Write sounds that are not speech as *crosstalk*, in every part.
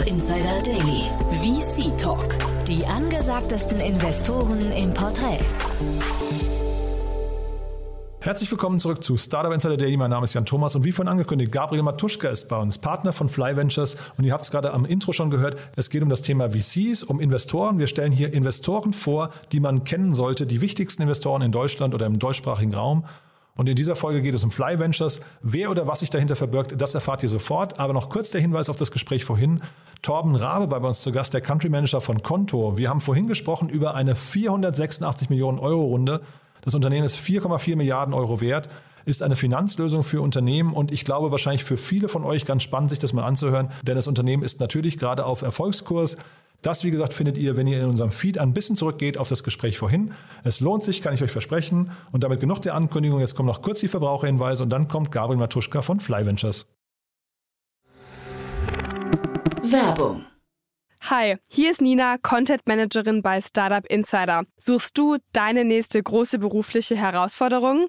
Startup Insider Daily. VC Talk. Die angesagtesten Investoren im Porträt. Herzlich willkommen zurück zu Startup Insider Daily. Mein Name ist Jan Thomas und wie vorhin angekündigt, Gabriel Matuschka ist bei uns, Partner von Fly Ventures. Und ihr habt es gerade am Intro schon gehört, es geht um das Thema VCs, um Investoren. Wir stellen hier Investoren vor, die man kennen sollte, die wichtigsten Investoren in Deutschland oder im deutschsprachigen Raum. Und in dieser Folge geht es um Fly Ventures. Wer oder was sich dahinter verbirgt, das erfahrt ihr sofort. Aber noch kurz der Hinweis auf das Gespräch vorhin. Torben Rabe war bei uns zu Gast, der Country Manager von Konto. Wir haben vorhin gesprochen über eine 486 Millionen Euro Runde. Das Unternehmen ist 4,4 Milliarden Euro wert, ist eine Finanzlösung für Unternehmen und ich glaube wahrscheinlich für viele von euch ganz spannend, sich das mal anzuhören, denn das Unternehmen ist natürlich gerade auf Erfolgskurs. Das, wie gesagt, findet ihr, wenn ihr in unserem Feed ein bisschen zurückgeht auf das Gespräch vorhin. Es lohnt sich, kann ich euch versprechen. Und damit genug der Ankündigung. Jetzt kommen noch kurz die Verbraucherhinweise und dann kommt Gabriel Matuschka von Fly Ventures. Werbung. Hi, hier ist Nina, Content Managerin bei Startup Insider. Suchst du deine nächste große berufliche Herausforderung?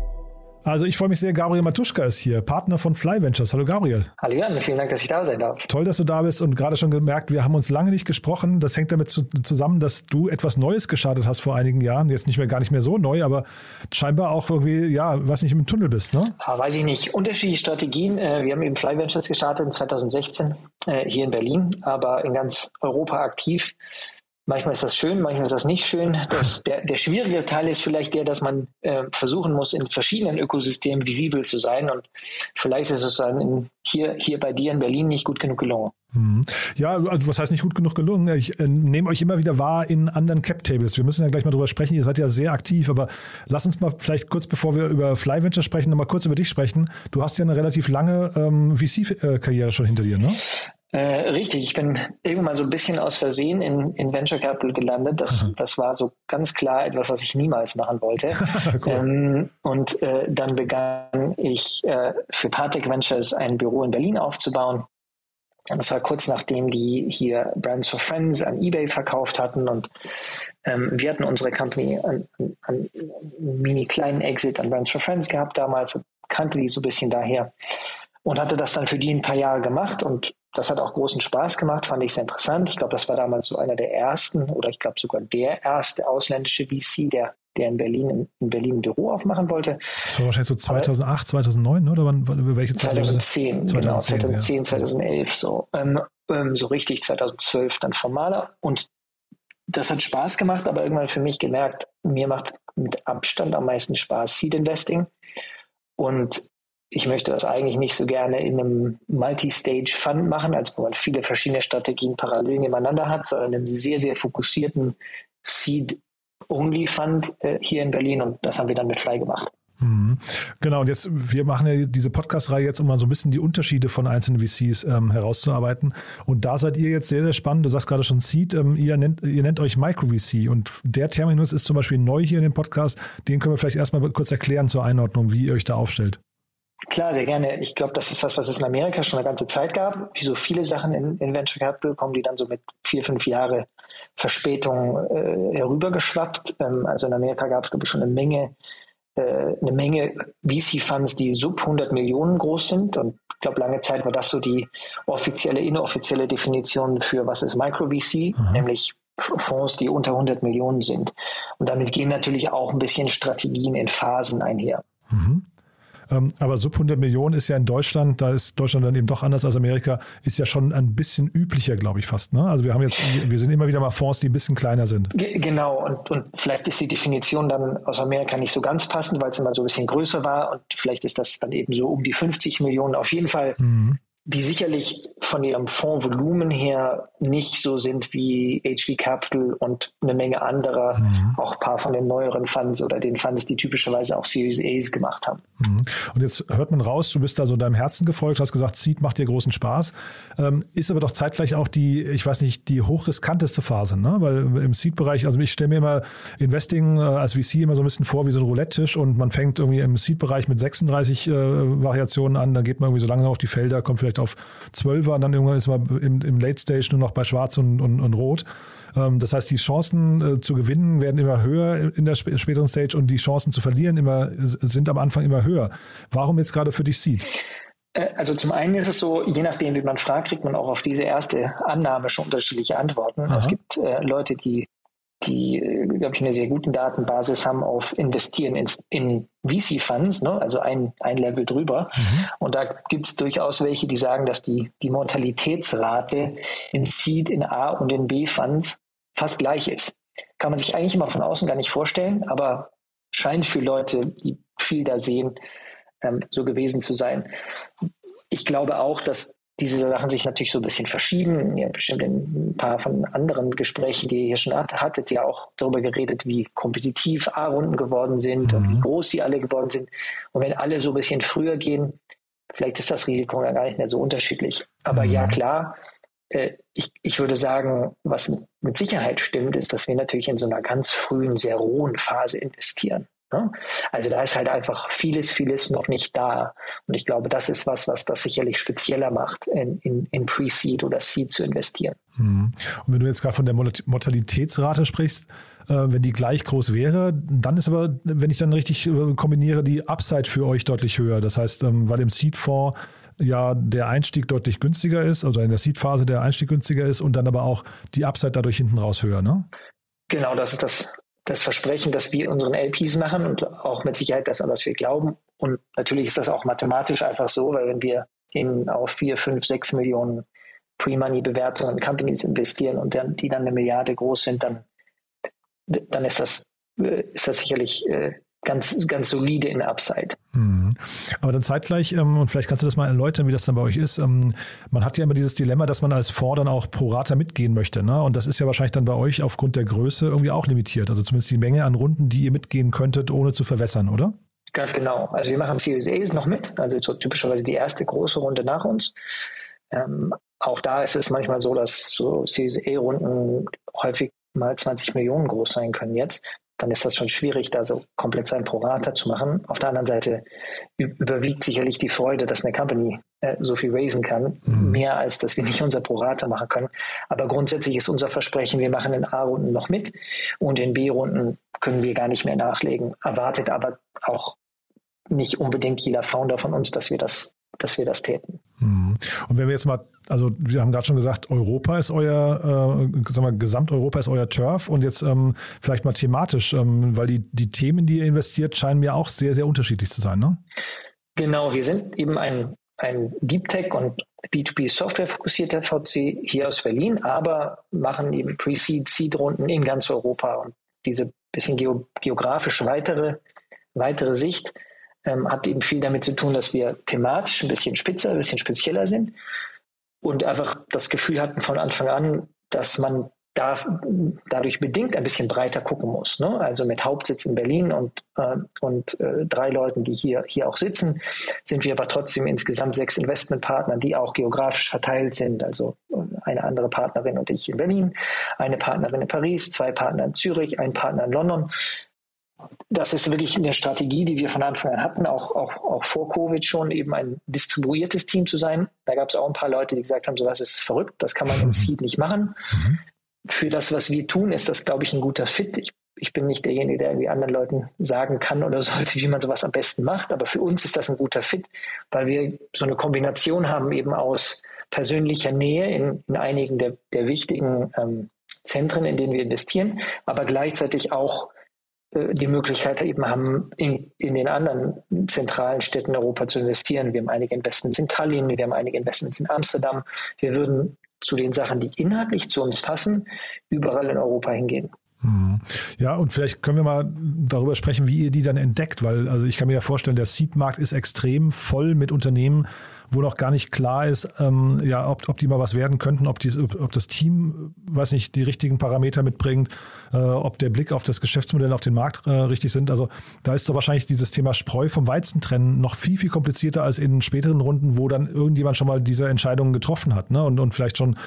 Also ich freue mich sehr, Gabriel Matuschka ist hier, Partner von Fly Ventures. Hallo Gabriel. Hallo Jan, vielen Dank, dass ich da sein darf. Toll, dass du da bist und gerade schon gemerkt, wir haben uns lange nicht gesprochen. Das hängt damit zu, zusammen, dass du etwas Neues gestartet hast vor einigen Jahren. Jetzt nicht mehr gar nicht mehr so neu, aber scheinbar auch irgendwie, ja, was nicht im Tunnel bist, ne? Ja, weiß ich nicht. Unterschiedliche Strategien. Äh, Wir haben eben Fly Ventures gestartet in 2016 äh, hier in Berlin, aber in ganz Europa aktiv. Manchmal ist das schön, manchmal ist das nicht schön. Das, der, der schwierige Teil ist vielleicht der, dass man äh, versuchen muss, in verschiedenen Ökosystemen visibel zu sein. Und vielleicht ist es dann in, hier, hier bei dir in Berlin nicht gut genug gelungen. Mhm. Ja, also was heißt nicht gut genug gelungen? Ich äh, nehme euch immer wieder wahr in anderen Cap-Tables. Wir müssen ja gleich mal drüber sprechen. Ihr seid ja sehr aktiv, aber lass uns mal vielleicht kurz, bevor wir über Fly Venture sprechen, nochmal kurz über dich sprechen. Du hast ja eine relativ lange ähm, VC-Karriere schon hinter dir, ne? Äh, richtig, ich bin irgendwann so ein bisschen aus Versehen in, in Venture Capital gelandet. Das, das war so ganz klar etwas, was ich niemals machen wollte. *laughs* cool. ähm, und äh, dann begann ich äh, für Partec Ventures ein Büro in Berlin aufzubauen. Und das war kurz nachdem die hier Brands for Friends an eBay verkauft hatten und ähm, wir hatten unsere Company an, an, an einen mini kleinen Exit an Brands for Friends gehabt damals, kannte die so ein bisschen daher und hatte das dann für die ein paar Jahre gemacht und das hat auch großen Spaß gemacht, fand ich sehr interessant. Ich glaube, das war damals so einer der ersten oder ich glaube sogar der erste ausländische VC, der, der in Berlin in, in Berlin ein Büro aufmachen wollte. Das war wahrscheinlich so 2008, 2009, ne? oder wann, über welche Zeit? 2010, 2010 genau, 2010, ja. 2011 so. Ähm, ähm, so richtig 2012 dann formaler und das hat Spaß gemacht, aber irgendwann für mich gemerkt, mir macht mit Abstand am meisten Spaß Seed Investing und ich möchte das eigentlich nicht so gerne in einem Multi-Stage-Fund machen, als wo man viele verschiedene Strategien parallel nebeneinander hat, sondern in einem sehr, sehr fokussierten Seed-Only-Fund äh, hier in Berlin und das haben wir dann mit Fly gemacht. Mhm. Genau, und jetzt, wir machen ja diese Podcast-Reihe jetzt, um mal so ein bisschen die Unterschiede von einzelnen VCs ähm, herauszuarbeiten. Und da seid ihr jetzt sehr, sehr spannend. Du sagst gerade schon Seed, ähm, ihr, nennt, ihr nennt euch Micro-VC. Und der Terminus ist zum Beispiel neu hier in dem Podcast. Den können wir vielleicht erstmal kurz erklären zur Einordnung, wie ihr euch da aufstellt. Klar, sehr gerne. Ich glaube, das ist was, was es in Amerika schon eine ganze Zeit gab. Wie so viele Sachen in, in Venture Capital kommen die dann so mit vier, fünf Jahre Verspätung äh, herübergeschwappt. Ähm, also in Amerika gab es, glaube ich, schon eine Menge, äh, eine Menge VC-Funds, die sub 100 Millionen groß sind. Und ich glaube, lange Zeit war das so die offizielle, inoffizielle Definition für was ist Micro-VC, Mhm. nämlich Fonds, die unter 100 Millionen sind. Und damit gehen natürlich auch ein bisschen Strategien in Phasen einher. Mhm. Ähm, aber sub 100 Millionen ist ja in Deutschland, da ist Deutschland dann eben doch anders als Amerika, ist ja schon ein bisschen üblicher, glaube ich fast. Ne? Also wir haben jetzt, wir sind immer wieder mal Fonds, die ein bisschen kleiner sind. Genau, und, und vielleicht ist die Definition dann aus Amerika nicht so ganz passend, weil es immer so ein bisschen größer war und vielleicht ist das dann eben so um die 50 Millionen. Auf jeden Fall mhm die sicherlich von ihrem Fondsvolumen her nicht so sind wie HV Capital und eine Menge anderer, mhm. auch ein paar von den neueren Funds oder den Funds, die typischerweise auch Series A's gemacht haben. Mhm. Und jetzt hört man raus, du bist da so deinem Herzen gefolgt, hast gesagt, Seed macht dir großen Spaß, ähm, ist aber doch zeitgleich auch die, ich weiß nicht, die hochriskanteste Phase, ne? weil im Seed-Bereich, also ich stelle mir immer Investing äh, als VC immer so ein bisschen vor wie so ein Roulette-Tisch und man fängt irgendwie im Seed-Bereich mit 36 äh, Variationen an, dann geht man irgendwie so lange auf die Felder, kommt vielleicht vielleicht auf 12 war und dann irgendwann ist man im, im Late Stage nur noch bei Schwarz und, und, und Rot. Ähm, das heißt, die Chancen äh, zu gewinnen werden immer höher in der späteren Stage und die Chancen zu verlieren immer, sind am Anfang immer höher. Warum jetzt gerade für dich Seed? Äh, also zum einen ist es so, je nachdem, wie man fragt, kriegt man auch auf diese erste Annahme schon unterschiedliche Antworten. Aha. Es gibt äh, Leute, die die, äh, glaube ich, eine sehr gute Datenbasis haben auf Investieren in, in VC-Funds, ne? also ein, ein Level drüber. Mhm. Und da gibt es durchaus welche, die sagen, dass die, die Mortalitätsrate in Seed, in A und in B-Funds fast gleich ist. Kann man sich eigentlich immer von außen gar nicht vorstellen, aber scheint für Leute, die viel da sehen, ähm, so gewesen zu sein. Ich glaube auch, dass diese Sachen sich natürlich so ein bisschen verschieben. Ihr habt bestimmt in ein paar von anderen Gesprächen, die ihr hier schon hattet, ja auch darüber geredet, wie kompetitiv A-Runden geworden sind mhm. und wie mhm. groß sie alle geworden sind. Und wenn alle so ein bisschen früher gehen, vielleicht ist das Risiko ja gar nicht mehr so unterschiedlich. Aber mhm. ja, klar, äh, ich, ich würde sagen, was mit Sicherheit stimmt, ist, dass wir natürlich in so einer ganz frühen, sehr rohen Phase investieren. Ne? Also da ist halt einfach vieles, vieles noch nicht da. Und ich glaube, das ist was, was das sicherlich spezieller macht, in, in, in Pre-Seed oder Seed zu investieren. Mhm. Und wenn du jetzt gerade von der Mortalitätsrate sprichst, äh, wenn die gleich groß wäre, dann ist aber, wenn ich dann richtig äh, kombiniere, die Upside für euch deutlich höher. Das heißt, ähm, weil im Seed-Fonds ja der Einstieg deutlich günstiger ist, also in der Seed-Phase der Einstieg günstiger ist und dann aber auch die Upside dadurch hinten raus höher, ne? Genau, das ist das das Versprechen, das wir unseren LPs machen und auch mit Sicherheit das, an was wir glauben. Und natürlich ist das auch mathematisch einfach so, weil wenn wir in auf vier, fünf, sechs Millionen Pre-Money-Bewertungen in Companies investieren und dann, die dann eine Milliarde groß sind, dann, dann ist das, äh, ist das sicherlich äh, ganz, ganz solide in der Upside. Mhm. Aber dann zeitgleich, ähm, und vielleicht kannst du das mal erläutern, wie das dann bei euch ist. Ähm, man hat ja immer dieses Dilemma, dass man als Fonds dann auch pro Rata mitgehen möchte. Ne? Und das ist ja wahrscheinlich dann bei euch aufgrund der Größe irgendwie auch limitiert. Also zumindest die Menge an Runden, die ihr mitgehen könntet, ohne zu verwässern, oder? Ganz genau. Also wir machen Series A's noch mit, also so typischerweise die erste große Runde nach uns. Ähm, auch da ist es manchmal so, dass so Series A-Runden häufig mal 20 Millionen groß sein können jetzt dann ist das schon schwierig, da so komplett sein Prorata zu machen. Auf der anderen Seite überwiegt sicherlich die Freude, dass eine Company äh, so viel raisen kann, mhm. mehr als dass wir nicht unser Prorata machen können. Aber grundsätzlich ist unser Versprechen, wir machen in A-Runden noch mit und in B-Runden können wir gar nicht mehr nachlegen. Erwartet aber auch nicht unbedingt jeder Founder von uns, dass wir das, dass wir das täten. Mhm. Und wenn wir jetzt mal also wir haben gerade schon gesagt, Europa ist euer, äh, sagen wir, Gesamteuropa ist euer Turf und jetzt ähm, vielleicht mal thematisch, ähm, weil die, die Themen, die ihr investiert, scheinen mir auch sehr, sehr unterschiedlich zu sein, ne? Genau, wir sind eben ein, ein Deep Tech und B2B Software fokussierter VC hier aus Berlin, aber machen eben Pre-Seed, Seed-Runden in ganz Europa und diese bisschen geo geografisch weitere, weitere Sicht ähm, hat eben viel damit zu tun, dass wir thematisch ein bisschen spitzer, ein bisschen spezieller sind und einfach das Gefühl hatten von Anfang an, dass man da, dadurch bedingt ein bisschen breiter gucken muss. Ne? Also mit Hauptsitz in Berlin und, äh, und äh, drei Leuten, die hier, hier auch sitzen, sind wir aber trotzdem insgesamt sechs Investmentpartner, die auch geografisch verteilt sind. Also äh, eine andere Partnerin und ich in Berlin, eine Partnerin in Paris, zwei Partner in Zürich, ein Partner in London das ist wirklich eine Strategie, die wir von Anfang an hatten, auch, auch, auch vor Covid schon, eben ein distribuiertes Team zu sein. Da gab es auch ein paar Leute, die gesagt haben, sowas ist verrückt, das kann man im. Seed nicht machen. Mhm. Für das, was wir tun, ist das, glaube ich, ein guter Fit. Ich, ich bin nicht derjenige, der irgendwie anderen Leuten sagen kann oder *laughs* sollte, wie man sowas am besten macht, aber für uns ist das ein guter Fit, weil wir so eine Kombination haben eben aus persönlicher Nähe in, in einigen der, der wichtigen ähm, Zentren, in denen wir investieren, aber gleichzeitig auch die Möglichkeit eben haben, in, in den anderen zentralen Städten Europa zu investieren. Wir haben einige Investments in Tallinn, wir haben einige Investments in Amsterdam. Wir würden zu den Sachen, die inhaltlich zu uns passen, überall in Europa hingehen. Mhm. Ja, und vielleicht können wir mal darüber sprechen, wie ihr die dann entdeckt, weil also ich kann mir ja vorstellen, der Seed-Markt ist extrem voll mit Unternehmen, wo noch gar nicht klar ist, ähm, ja, ob, ob die mal was werden könnten, ob, die, ob das Team, weiß nicht, die richtigen Parameter mitbringt, äh, ob der Blick auf das Geschäftsmodell, auf den Markt äh, richtig sind. Also da ist doch wahrscheinlich dieses Thema Spreu vom Weizen trennen noch viel, viel komplizierter als in späteren Runden, wo dann irgendjemand schon mal diese Entscheidungen getroffen hat ne? und, und vielleicht schon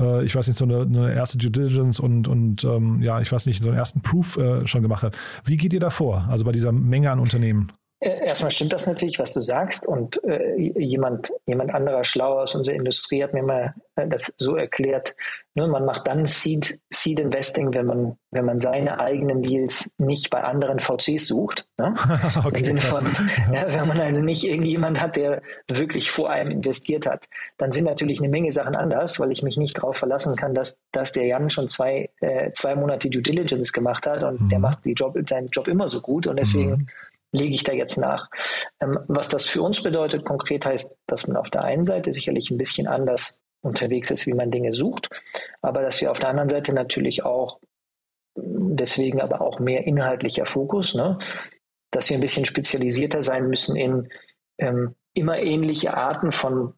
äh, ich weiß nicht, so eine, eine, erste Due Diligence und, und ähm, ja, ich weiß nicht, so einen ersten Proof äh, schon gemacht hat. Wie geht ihr da vor, also bei dieser Menge an Unternehmen? *laughs* Erstmal stimmt das natürlich, was du sagst. Und äh, jemand, jemand anderer schlauer aus unserer Industrie hat mir mal äh, das so erklärt. Ne, man macht dann Seed, Seed Investing, wenn man, wenn man seine eigenen Deals nicht bei anderen VCs sucht. Ne? *laughs* okay, von, ja, wenn man also nicht irgendjemand hat, der wirklich vor einem investiert hat. Dann sind natürlich eine Menge Sachen anders, weil ich mich nicht darauf verlassen kann, dass, dass der Jan schon zwei, äh, zwei Monate Due Diligence gemacht hat und mhm. der macht die Job, seinen Job immer so gut. Und deswegen mhm lege ich da jetzt nach. Ähm, was das für uns bedeutet konkret heißt, dass man auf der einen Seite sicherlich ein bisschen anders unterwegs ist, wie man Dinge sucht, aber dass wir auf der anderen Seite natürlich auch, deswegen aber auch mehr inhaltlicher Fokus, ne, dass wir ein bisschen spezialisierter sein müssen in ähm, immer ähnliche Arten von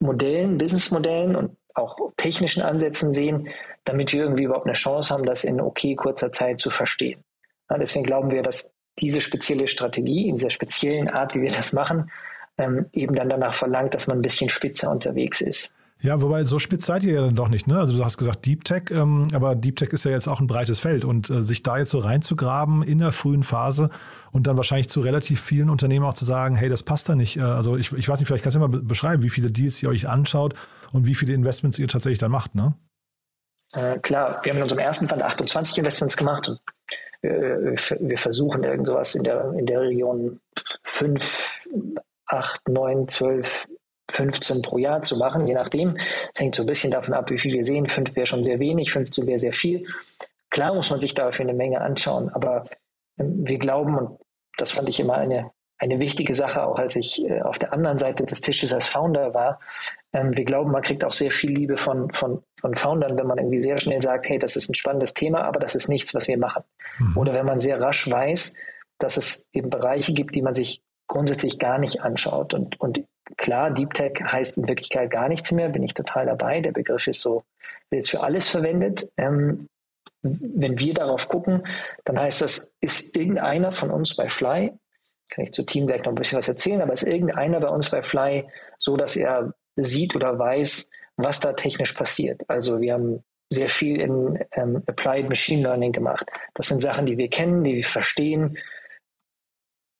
Modellen, Businessmodellen und auch technischen Ansätzen sehen, damit wir irgendwie überhaupt eine Chance haben, das in okay kurzer Zeit zu verstehen. Ja, deswegen glauben wir, dass diese spezielle Strategie, in dieser speziellen Art, wie wir das machen, ähm, eben dann danach verlangt, dass man ein bisschen spitzer unterwegs ist. Ja, wobei so spitz seid ihr ja dann doch nicht, ne? Also du hast gesagt Deep Tech, ähm, aber Deep Tech ist ja jetzt auch ein breites Feld und äh, sich da jetzt so reinzugraben in der frühen Phase und dann wahrscheinlich zu relativ vielen Unternehmen auch zu sagen, hey, das passt da nicht. Äh, also ich, ich weiß nicht, vielleicht kannst du mal beschreiben, wie viele Deals ihr euch anschaut und wie viele Investments ihr tatsächlich dann macht, ne? Äh, klar, wir haben in unserem ersten Fund 28 Investments gemacht und äh, wir versuchen irgend sowas in der, in der Region 5, 8, 9, 12, 15 pro Jahr zu machen, je nachdem. Es hängt so ein bisschen davon ab, wie viel wir sehen. 5 wäre schon sehr wenig, 15 wäre sehr viel. Klar muss man sich dafür eine Menge anschauen, aber ähm, wir glauben, und das fand ich immer eine, eine wichtige Sache, auch als ich äh, auf der anderen Seite des Tisches als Founder war. Ähm, wir glauben, man kriegt auch sehr viel Liebe von, von, von Foundern, wenn man irgendwie sehr schnell sagt, hey, das ist ein spannendes Thema, aber das ist nichts, was wir machen. Mhm. Oder wenn man sehr rasch weiß, dass es eben Bereiche gibt, die man sich grundsätzlich gar nicht anschaut. Und, und klar, Deep Tech heißt in Wirklichkeit gar nichts mehr, bin ich total dabei. Der Begriff ist so, wird jetzt für alles verwendet. Ähm, wenn wir darauf gucken, dann heißt das, ist irgendeiner von uns bei Fly kann ich zu Team gleich noch ein bisschen was erzählen, aber ist irgendeiner bei uns bei Fly so, dass er sieht oder weiß, was da technisch passiert. Also wir haben sehr viel in ähm, Applied Machine Learning gemacht. Das sind Sachen, die wir kennen, die wir verstehen,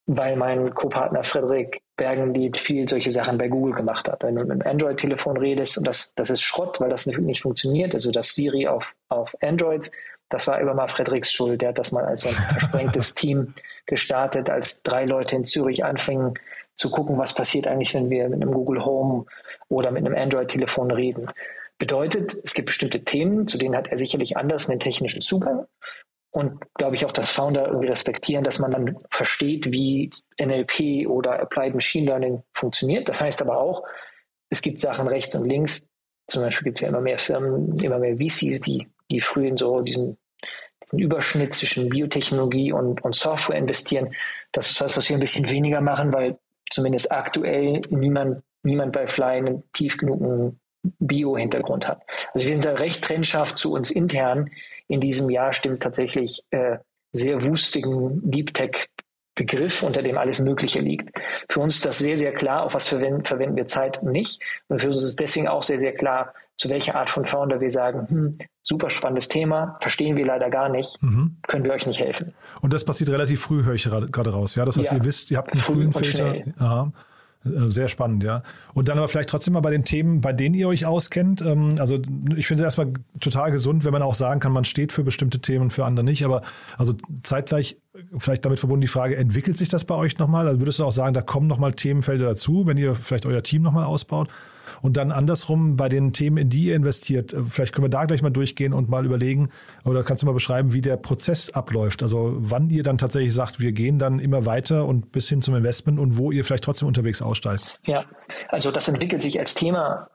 weil mein Co-Partner Frederik Bergenlied viel solche Sachen bei Google gemacht hat. Wenn du mit einem Android-Telefon redest und das, das ist Schrott, weil das nicht, nicht funktioniert, also das Siri auf, auf Androids, das war immer mal Frederiks Schuld. Der hat das mal als so ein versprengtes *laughs* Team gestartet, als drei Leute in Zürich anfingen zu gucken, was passiert eigentlich, wenn wir mit einem Google Home oder mit einem Android-Telefon reden. Bedeutet, es gibt bestimmte Themen, zu denen hat er sicherlich anders einen technischen Zugang. Und glaube ich auch, dass Founder irgendwie respektieren, dass man dann versteht, wie NLP oder Applied Machine Learning funktioniert. Das heißt aber auch, es gibt Sachen rechts und links. Zum Beispiel gibt es ja immer mehr Firmen, immer mehr VCs, die die früh in so diesen, diesen Überschnitt zwischen Biotechnologie und, und Software investieren. Das ist was, was wir ein bisschen weniger machen, weil zumindest aktuell niemand, niemand bei Fly einen tief genugen Bio-Hintergrund hat. Also wir sind da recht trennscharf zu uns intern. In diesem Jahr stimmt tatsächlich äh, sehr wustigen Deep Tech Begriff, unter dem alles Mögliche liegt. Für uns ist das sehr, sehr klar, auf was verwenden, verwenden wir Zeit und nicht. Und für uns ist deswegen auch sehr, sehr klar, zu welcher Art von Founder wir sagen, hm, super spannendes Thema, verstehen wir leider gar nicht, mhm. können wir euch nicht helfen. Und das passiert relativ früh, höre ich gerade raus. Ja, das heißt, ja. ihr wisst, ihr habt einen frühen Filter. Aha. Äh, sehr spannend, ja. Und dann aber vielleicht trotzdem mal bei den Themen, bei denen ihr euch auskennt. Ähm, also ich finde es erstmal total gesund, wenn man auch sagen kann, man steht für bestimmte Themen, für andere nicht. Aber also zeitgleich vielleicht damit verbunden die Frage, entwickelt sich das bei euch nochmal? Also würdest du auch sagen, da kommen nochmal Themenfelder dazu, wenn ihr vielleicht euer Team nochmal ausbaut? Und dann andersrum bei den Themen, in die ihr investiert, äh, vielleicht können wir da gleich mal durchgehen und mal überlegen, oder kannst du mal beschreiben, wie der Prozess abläuft? Also wann ihr dann tatsächlich sagt, wir gehen dann immer weiter und bis hin zum Investment und wo ihr vielleicht trotzdem unterwegs aussteigt? Ja, also das entwickelt sich als Thema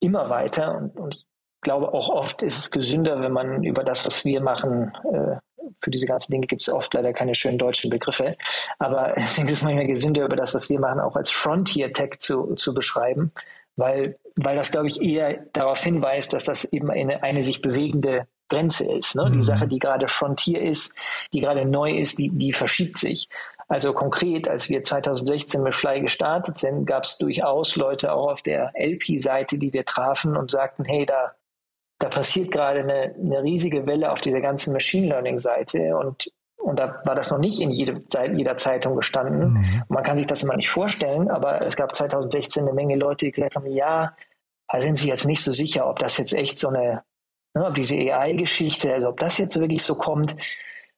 immer weiter und, und ich glaube auch oft ist es gesünder, wenn man über das, was wir machen, äh, für diese ganzen Dinge gibt es oft leider keine schönen deutschen Begriffe. Aber *laughs* deswegen ist es manchmal gesünder, über das, was wir machen, auch als Frontier Tech zu, zu beschreiben, weil, weil das, glaube ich, eher darauf hinweist, dass das eben eine, eine sich bewegende Grenze ist. Ne? Die mhm. Sache, die gerade Frontier ist, die gerade neu ist, die, die verschiebt sich. Also konkret, als wir 2016 mit Fly gestartet sind, gab es durchaus Leute auch auf der LP-Seite, die wir trafen und sagten, hey, da da passiert gerade eine, eine riesige Welle auf dieser ganzen Machine Learning Seite und und da war das noch nicht in jede, jeder Zeitung gestanden. Mhm. Man kann sich das immer nicht vorstellen, aber es gab 2016 eine Menge Leute, die gesagt haben, ja, da sind sie jetzt nicht so sicher, ob das jetzt echt so eine, ne, ob diese AI-Geschichte, also ob das jetzt wirklich so kommt.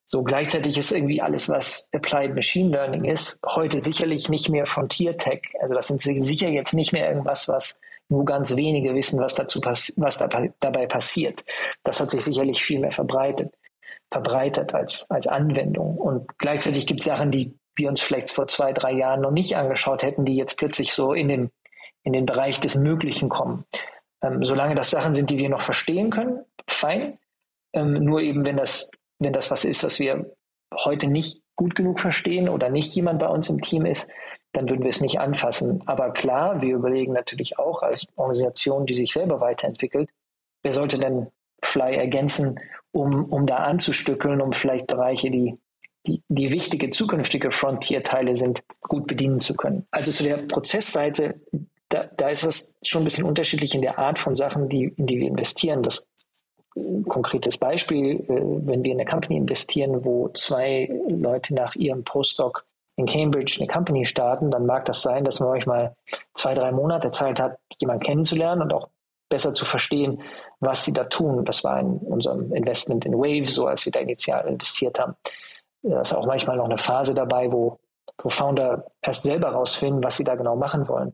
So gleichzeitig ist irgendwie alles, was Applied Machine Learning ist, heute sicherlich nicht mehr Frontier Tech. Also das sind sicher jetzt nicht mehr irgendwas, was nur ganz wenige wissen, was, dazu was da, dabei passiert. Das hat sich sicherlich viel mehr verbreitet, verbreitet als, als Anwendung. Und gleichzeitig gibt es Sachen, die wir uns vielleicht vor zwei, drei Jahren noch nicht angeschaut hätten, die jetzt plötzlich so in den, in den Bereich des Möglichen kommen. Ähm, solange das Sachen sind, die wir noch verstehen können, fein. Ähm, nur eben, wenn das, wenn das was ist, was wir heute nicht gut genug verstehen oder nicht jemand bei uns im Team ist, dann würden wir es nicht anfassen. Aber klar, wir überlegen natürlich auch als Organisation, die sich selber weiterentwickelt, wer sollte denn Fly ergänzen, um, um da anzustückeln, um vielleicht Bereiche, die, die, die wichtige zukünftige Frontier-Teile sind, gut bedienen zu können. Also zu der Prozessseite, da, da ist es schon ein bisschen unterschiedlich in der Art von Sachen, die, in die wir investieren. Das konkretes Beispiel, äh, wenn wir in eine Company investieren, wo zwei Leute nach ihrem Postdoc in Cambridge eine Company starten, dann mag das sein, dass man euch mal zwei, drei Monate Zeit hat, jemanden kennenzulernen und auch besser zu verstehen, was sie da tun. Das war in unserem Investment in Wave so, als wir da initial investiert haben. Da ist auch manchmal noch eine Phase dabei, wo, wo Founder erst selber rausfinden, was sie da genau machen wollen.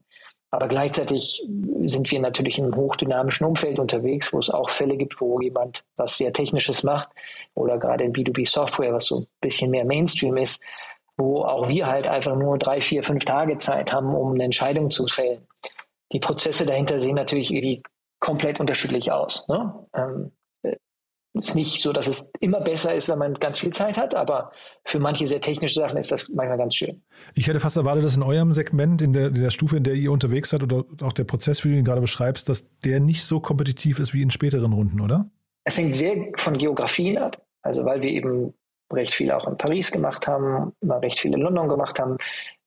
Aber gleichzeitig sind wir natürlich in einem hochdynamischen Umfeld unterwegs, wo es auch Fälle gibt, wo jemand was sehr Technisches macht oder gerade in B2B-Software, was so ein bisschen mehr Mainstream ist, wo auch wir halt einfach nur drei, vier, fünf Tage Zeit haben, um eine Entscheidung zu fällen. Die Prozesse dahinter sehen natürlich irgendwie komplett unterschiedlich aus. Ne? Ähm, äh, ist nicht so, dass es immer besser ist, wenn man ganz viel Zeit hat, aber für manche sehr technische Sachen ist das manchmal ganz schön. Ich hätte fast erwartet, dass in eurem Segment, in der, in der Stufe, in der ihr unterwegs seid oder auch der Prozess, wie du ihn gerade beschreibst, dass der nicht so kompetitiv ist wie in späteren Runden, oder? Es hängt sehr von Geografien ab. Also weil wir eben recht viel auch in Paris gemacht haben, mal recht viel in London gemacht haben.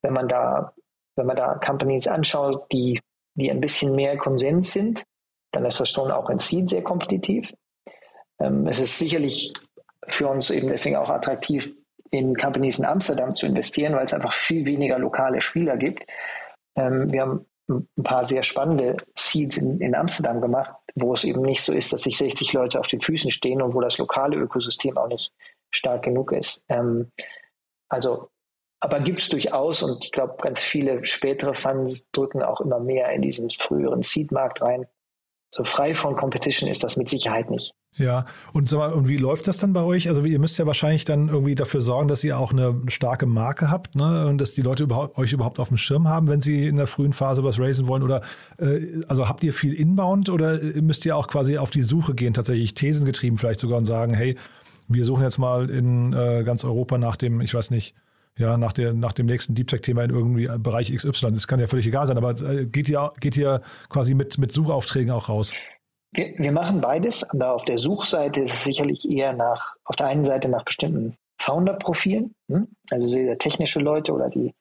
Wenn man da, wenn man da Companies anschaut, die, die ein bisschen mehr Konsens sind, dann ist das schon auch in Seed sehr kompetitiv. Ähm, es ist sicherlich für uns eben deswegen auch attraktiv, in Companies in Amsterdam zu investieren, weil es einfach viel weniger lokale Spieler gibt. Ähm, wir haben ein paar sehr spannende Seeds in, in Amsterdam gemacht, wo es eben nicht so ist, dass sich 60 Leute auf den Füßen stehen und wo das lokale Ökosystem auch nicht stark genug ist. Ähm, also, aber gibt es durchaus und ich glaube, ganz viele spätere Funds drücken auch immer mehr in diesen früheren Seed-Markt rein. So frei von Competition ist das mit Sicherheit nicht. Ja, und, sag mal, und wie läuft das dann bei euch? Also ihr müsst ja wahrscheinlich dann irgendwie dafür sorgen, dass ihr auch eine starke Marke habt ne? und dass die Leute überhaupt, euch überhaupt auf dem Schirm haben, wenn sie in der frühen Phase was raisen wollen. Oder äh, also habt ihr viel Inbound oder müsst ihr auch quasi auf die Suche gehen, tatsächlich thesengetrieben vielleicht sogar und sagen, hey, wir suchen jetzt mal in äh, ganz Europa nach dem, ich weiß nicht, ja, nach, der, nach dem nächsten Deep Tech-Thema in irgendwie Bereich XY. Das kann ja völlig egal sein, aber äh, geht ihr, geht ihr quasi mit, mit Suchaufträgen auch raus? Wir, wir machen beides, aber auf der Suchseite ist es sicherlich eher nach, auf der einen Seite nach bestimmten Founder-Profilen, hm? also sehr, technische Leute oder die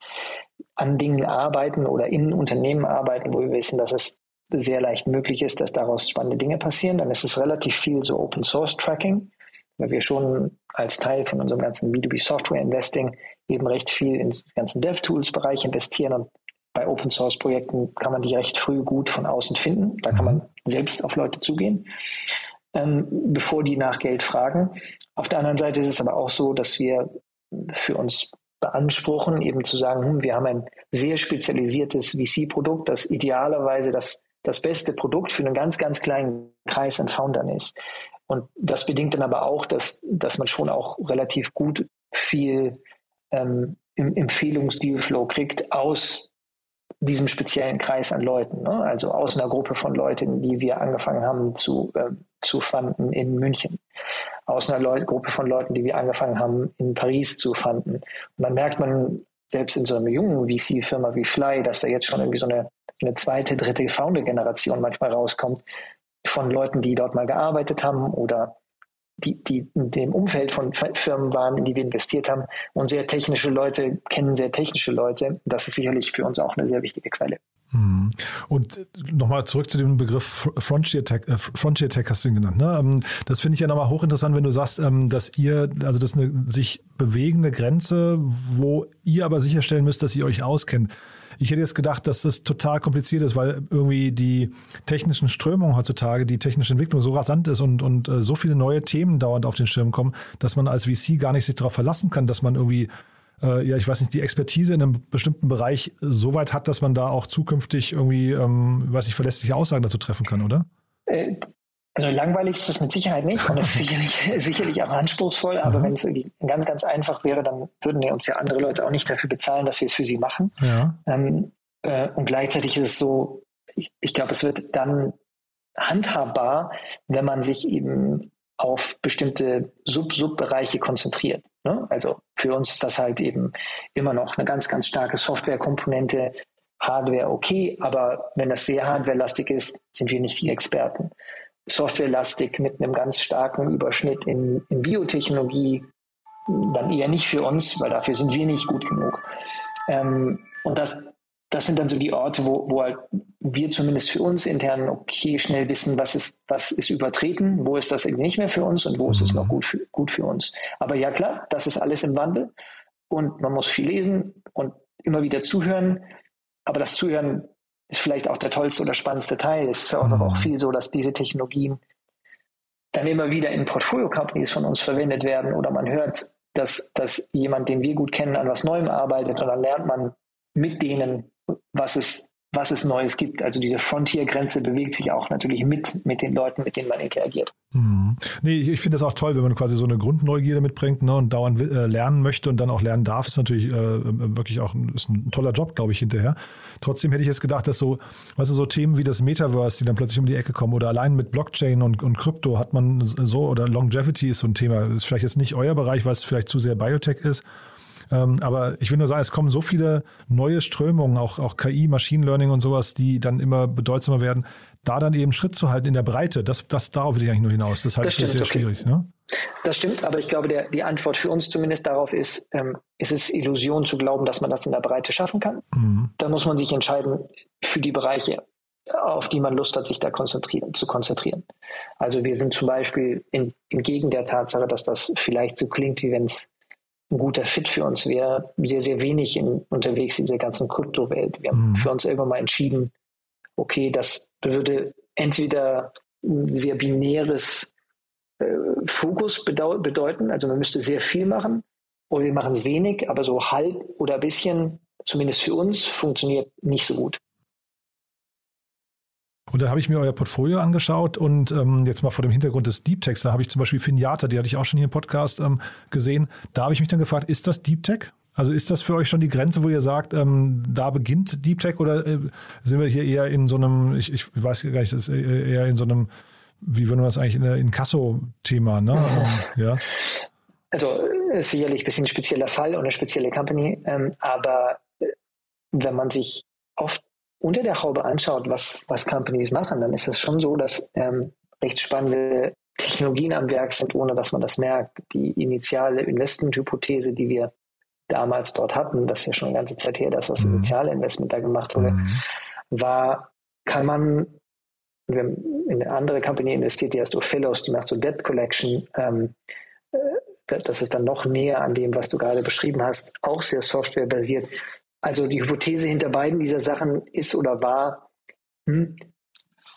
an Dingen arbeiten oder in Unternehmen arbeiten, wo wir wissen, dass es sehr leicht möglich ist, dass daraus spannende Dinge passieren. Dann ist es relativ viel so Open Source Tracking weil wir schon als Teil von unserem ganzen B2B Software Investing eben recht viel in den ganzen DevTools-Bereich investieren und bei Open Source Projekten kann man die recht früh gut von außen finden. Da kann man selbst auf Leute zugehen, ähm, bevor die nach Geld fragen. Auf der anderen Seite ist es aber auch so, dass wir für uns beanspruchen, eben zu sagen, hm, wir haben ein sehr spezialisiertes VC-Produkt, das idealerweise das das beste Produkt für einen ganz, ganz kleinen Kreis an Foundern ist. Und das bedingt dann aber auch, dass, dass man schon auch relativ gut viel ähm, im Empfehlungsdealflow kriegt aus diesem speziellen Kreis an Leuten. Ne? Also aus einer Gruppe von Leuten, die wir angefangen haben zu, äh, zu fanden in München. Aus einer Leu Gruppe von Leuten, die wir angefangen haben in Paris zu fanden. Und dann merkt man selbst in so einer jungen VC-Firma wie Fly, dass da jetzt schon irgendwie so eine, eine zweite, dritte Founder-Generation manchmal rauskommt von Leuten, die dort mal gearbeitet haben oder die, die in dem Umfeld von Firmen waren, in die wir investiert haben. Und sehr technische Leute kennen sehr technische Leute. Das ist sicherlich für uns auch eine sehr wichtige Quelle. Hm. Und nochmal zurück zu dem Begriff Frontier Tech, äh, Frontier Tech hast du ihn genannt. Ne? Ähm, das finde ich ja nochmal hochinteressant, wenn du sagst, ähm, dass ihr, also das ist eine sich bewegende Grenze, wo ihr aber sicherstellen müsst, dass ihr euch auskennt. Ich hätte jetzt gedacht, dass das total kompliziert ist, weil irgendwie die technischen Strömungen heutzutage, die technische Entwicklung so rasant ist und, und äh, so viele neue Themen dauernd auf den Schirm kommen, dass man als VC gar nicht sich darauf verlassen kann, dass man irgendwie äh, ja, ich weiß nicht, die Expertise in einem bestimmten Bereich so weit hat, dass man da auch zukünftig irgendwie, ähm, weiß ich, verlässliche Aussagen dazu treffen kann, oder? Also langweilig ist das mit Sicherheit nicht und es ist sicherlich, *laughs* sicherlich auch anspruchsvoll, aber mhm. wenn es ganz, ganz einfach wäre, dann würden ja uns ja andere Leute auch nicht dafür bezahlen, dass wir es für sie machen. Ja. Ähm, äh, und gleichzeitig ist es so, ich, ich glaube, es wird dann handhabbar, wenn man sich eben auf bestimmte Sub-Sub-Bereiche konzentriert. Ne? Also für uns ist das halt eben immer noch eine ganz, ganz starke Softwarekomponente, Hardware okay, aber wenn das sehr hardwarelastig ist, sind wir nicht die Experten softwarelastig mit einem ganz starken Überschnitt in, in Biotechnologie, dann eher nicht für uns, weil dafür sind wir nicht gut genug. Ähm, und das, das sind dann so die Orte, wo, wo halt wir zumindest für uns intern okay schnell wissen, was ist, was ist übertreten, wo ist das irgendwie nicht mehr für uns und wo ist es noch gut für, gut für uns. Aber ja klar, das ist alles im Wandel und man muss viel lesen und immer wieder zuhören. Aber das Zuhören ist vielleicht auch der tollste oder spannendste Teil. Es ist auch, mhm. auch viel so, dass diese Technologien dann immer wieder in Portfolio-Companies von uns verwendet werden oder man hört, dass, dass jemand, den wir gut kennen, an was Neuem arbeitet und dann lernt man mit denen, was es was es Neues gibt. Also diese Frontier-Grenze bewegt sich auch natürlich mit, mit den Leuten, mit denen man interagiert. Mhm. Nee, ich finde das auch toll, wenn man quasi so eine Grundneugierde mitbringt ne, und dauernd äh, lernen möchte und dann auch lernen darf, ist natürlich äh, wirklich auch ein, ist ein toller Job, glaube ich, hinterher. Trotzdem hätte ich jetzt gedacht, dass so, weißt du, so Themen wie das Metaverse, die dann plötzlich um die Ecke kommen oder allein mit Blockchain und, und Krypto hat man so, oder Longevity ist so ein Thema, ist vielleicht jetzt nicht euer Bereich, weil es vielleicht zu sehr Biotech ist. Ähm, aber ich will nur sagen, es kommen so viele neue Strömungen, auch, auch KI, Machine Learning und sowas, die dann immer bedeutsamer werden. Da dann eben Schritt zu halten in der Breite, das, das darauf will ich eigentlich nur hinaus. Das halte ich für sehr okay. schwierig. Ne? Das stimmt, aber ich glaube, der, die Antwort für uns zumindest darauf ist, ähm, ist es Illusion zu glauben, dass man das in der Breite schaffen kann. Mhm. Da muss man sich entscheiden für die Bereiche, auf die man Lust hat, sich da konzentrieren, zu konzentrieren. Also wir sind zum Beispiel in, entgegen der Tatsache, dass das vielleicht so klingt, wie wenn es ein guter Fit für uns wäre, sehr, sehr wenig in, unterwegs in dieser ganzen Kryptowelt. Wir haben mhm. für uns irgendwann mal entschieden, okay, das würde entweder ein sehr binäres äh, Fokus bedeuten, also man müsste sehr viel machen, oder wir machen es wenig, aber so halb oder ein bisschen, zumindest für uns, funktioniert nicht so gut. Und dann habe ich mir euer Portfolio angeschaut und ähm, jetzt mal vor dem Hintergrund des Deep Techs, da habe ich zum Beispiel Finjata, die hatte ich auch schon hier im Podcast ähm, gesehen. Da habe ich mich dann gefragt, ist das Deep Tech? Also ist das für euch schon die Grenze, wo ihr sagt, ähm, da beginnt Deep Tech oder äh, sind wir hier eher in so einem, ich, ich weiß gar nicht, das ist eher in so einem, wie würden wir das eigentlich, in, in Kasso-Thema, ne? Ähm, *laughs* ja. Also ist sicherlich ein bisschen ein spezieller Fall und eine spezielle Company, ähm, aber äh, wenn man sich oft unter der Haube anschaut, was, was Companies machen, dann ist es schon so, dass ähm, recht spannende Technologien am Werk sind, ohne dass man das merkt. Die initiale Investment-Hypothese, die wir damals dort hatten, das ist ja schon eine ganze Zeit her, dass das mhm. initiale Investment da gemacht wurde, mhm. war, kann man, wir haben in eine andere Company investiert, die heißt Ophelos, die macht so Debt Collection, ähm, äh, das ist dann noch näher an dem, was du gerade beschrieben hast, auch sehr softwarebasiert. Also die Hypothese hinter beiden dieser Sachen ist oder war, hm,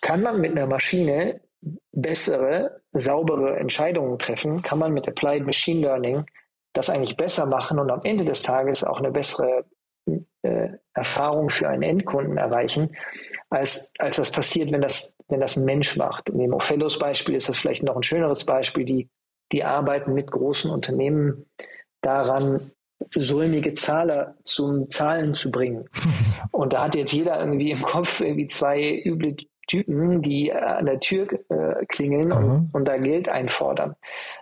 kann man mit einer Maschine bessere, saubere Entscheidungen treffen? Kann man mit Applied Machine Learning das eigentlich besser machen und am Ende des Tages auch eine bessere äh, Erfahrung für einen Endkunden erreichen, als, als das passiert, wenn das, wenn das ein Mensch macht. In dem Othellos-Beispiel ist das vielleicht noch ein schöneres Beispiel. Die, die arbeiten mit großen Unternehmen daran, säumige Zahler zum Zahlen zu bringen. *laughs* Und da hat jetzt jeder irgendwie im Kopf irgendwie zwei üble Typen, die an der Tür äh, klingeln und, und, da Geld einfordern.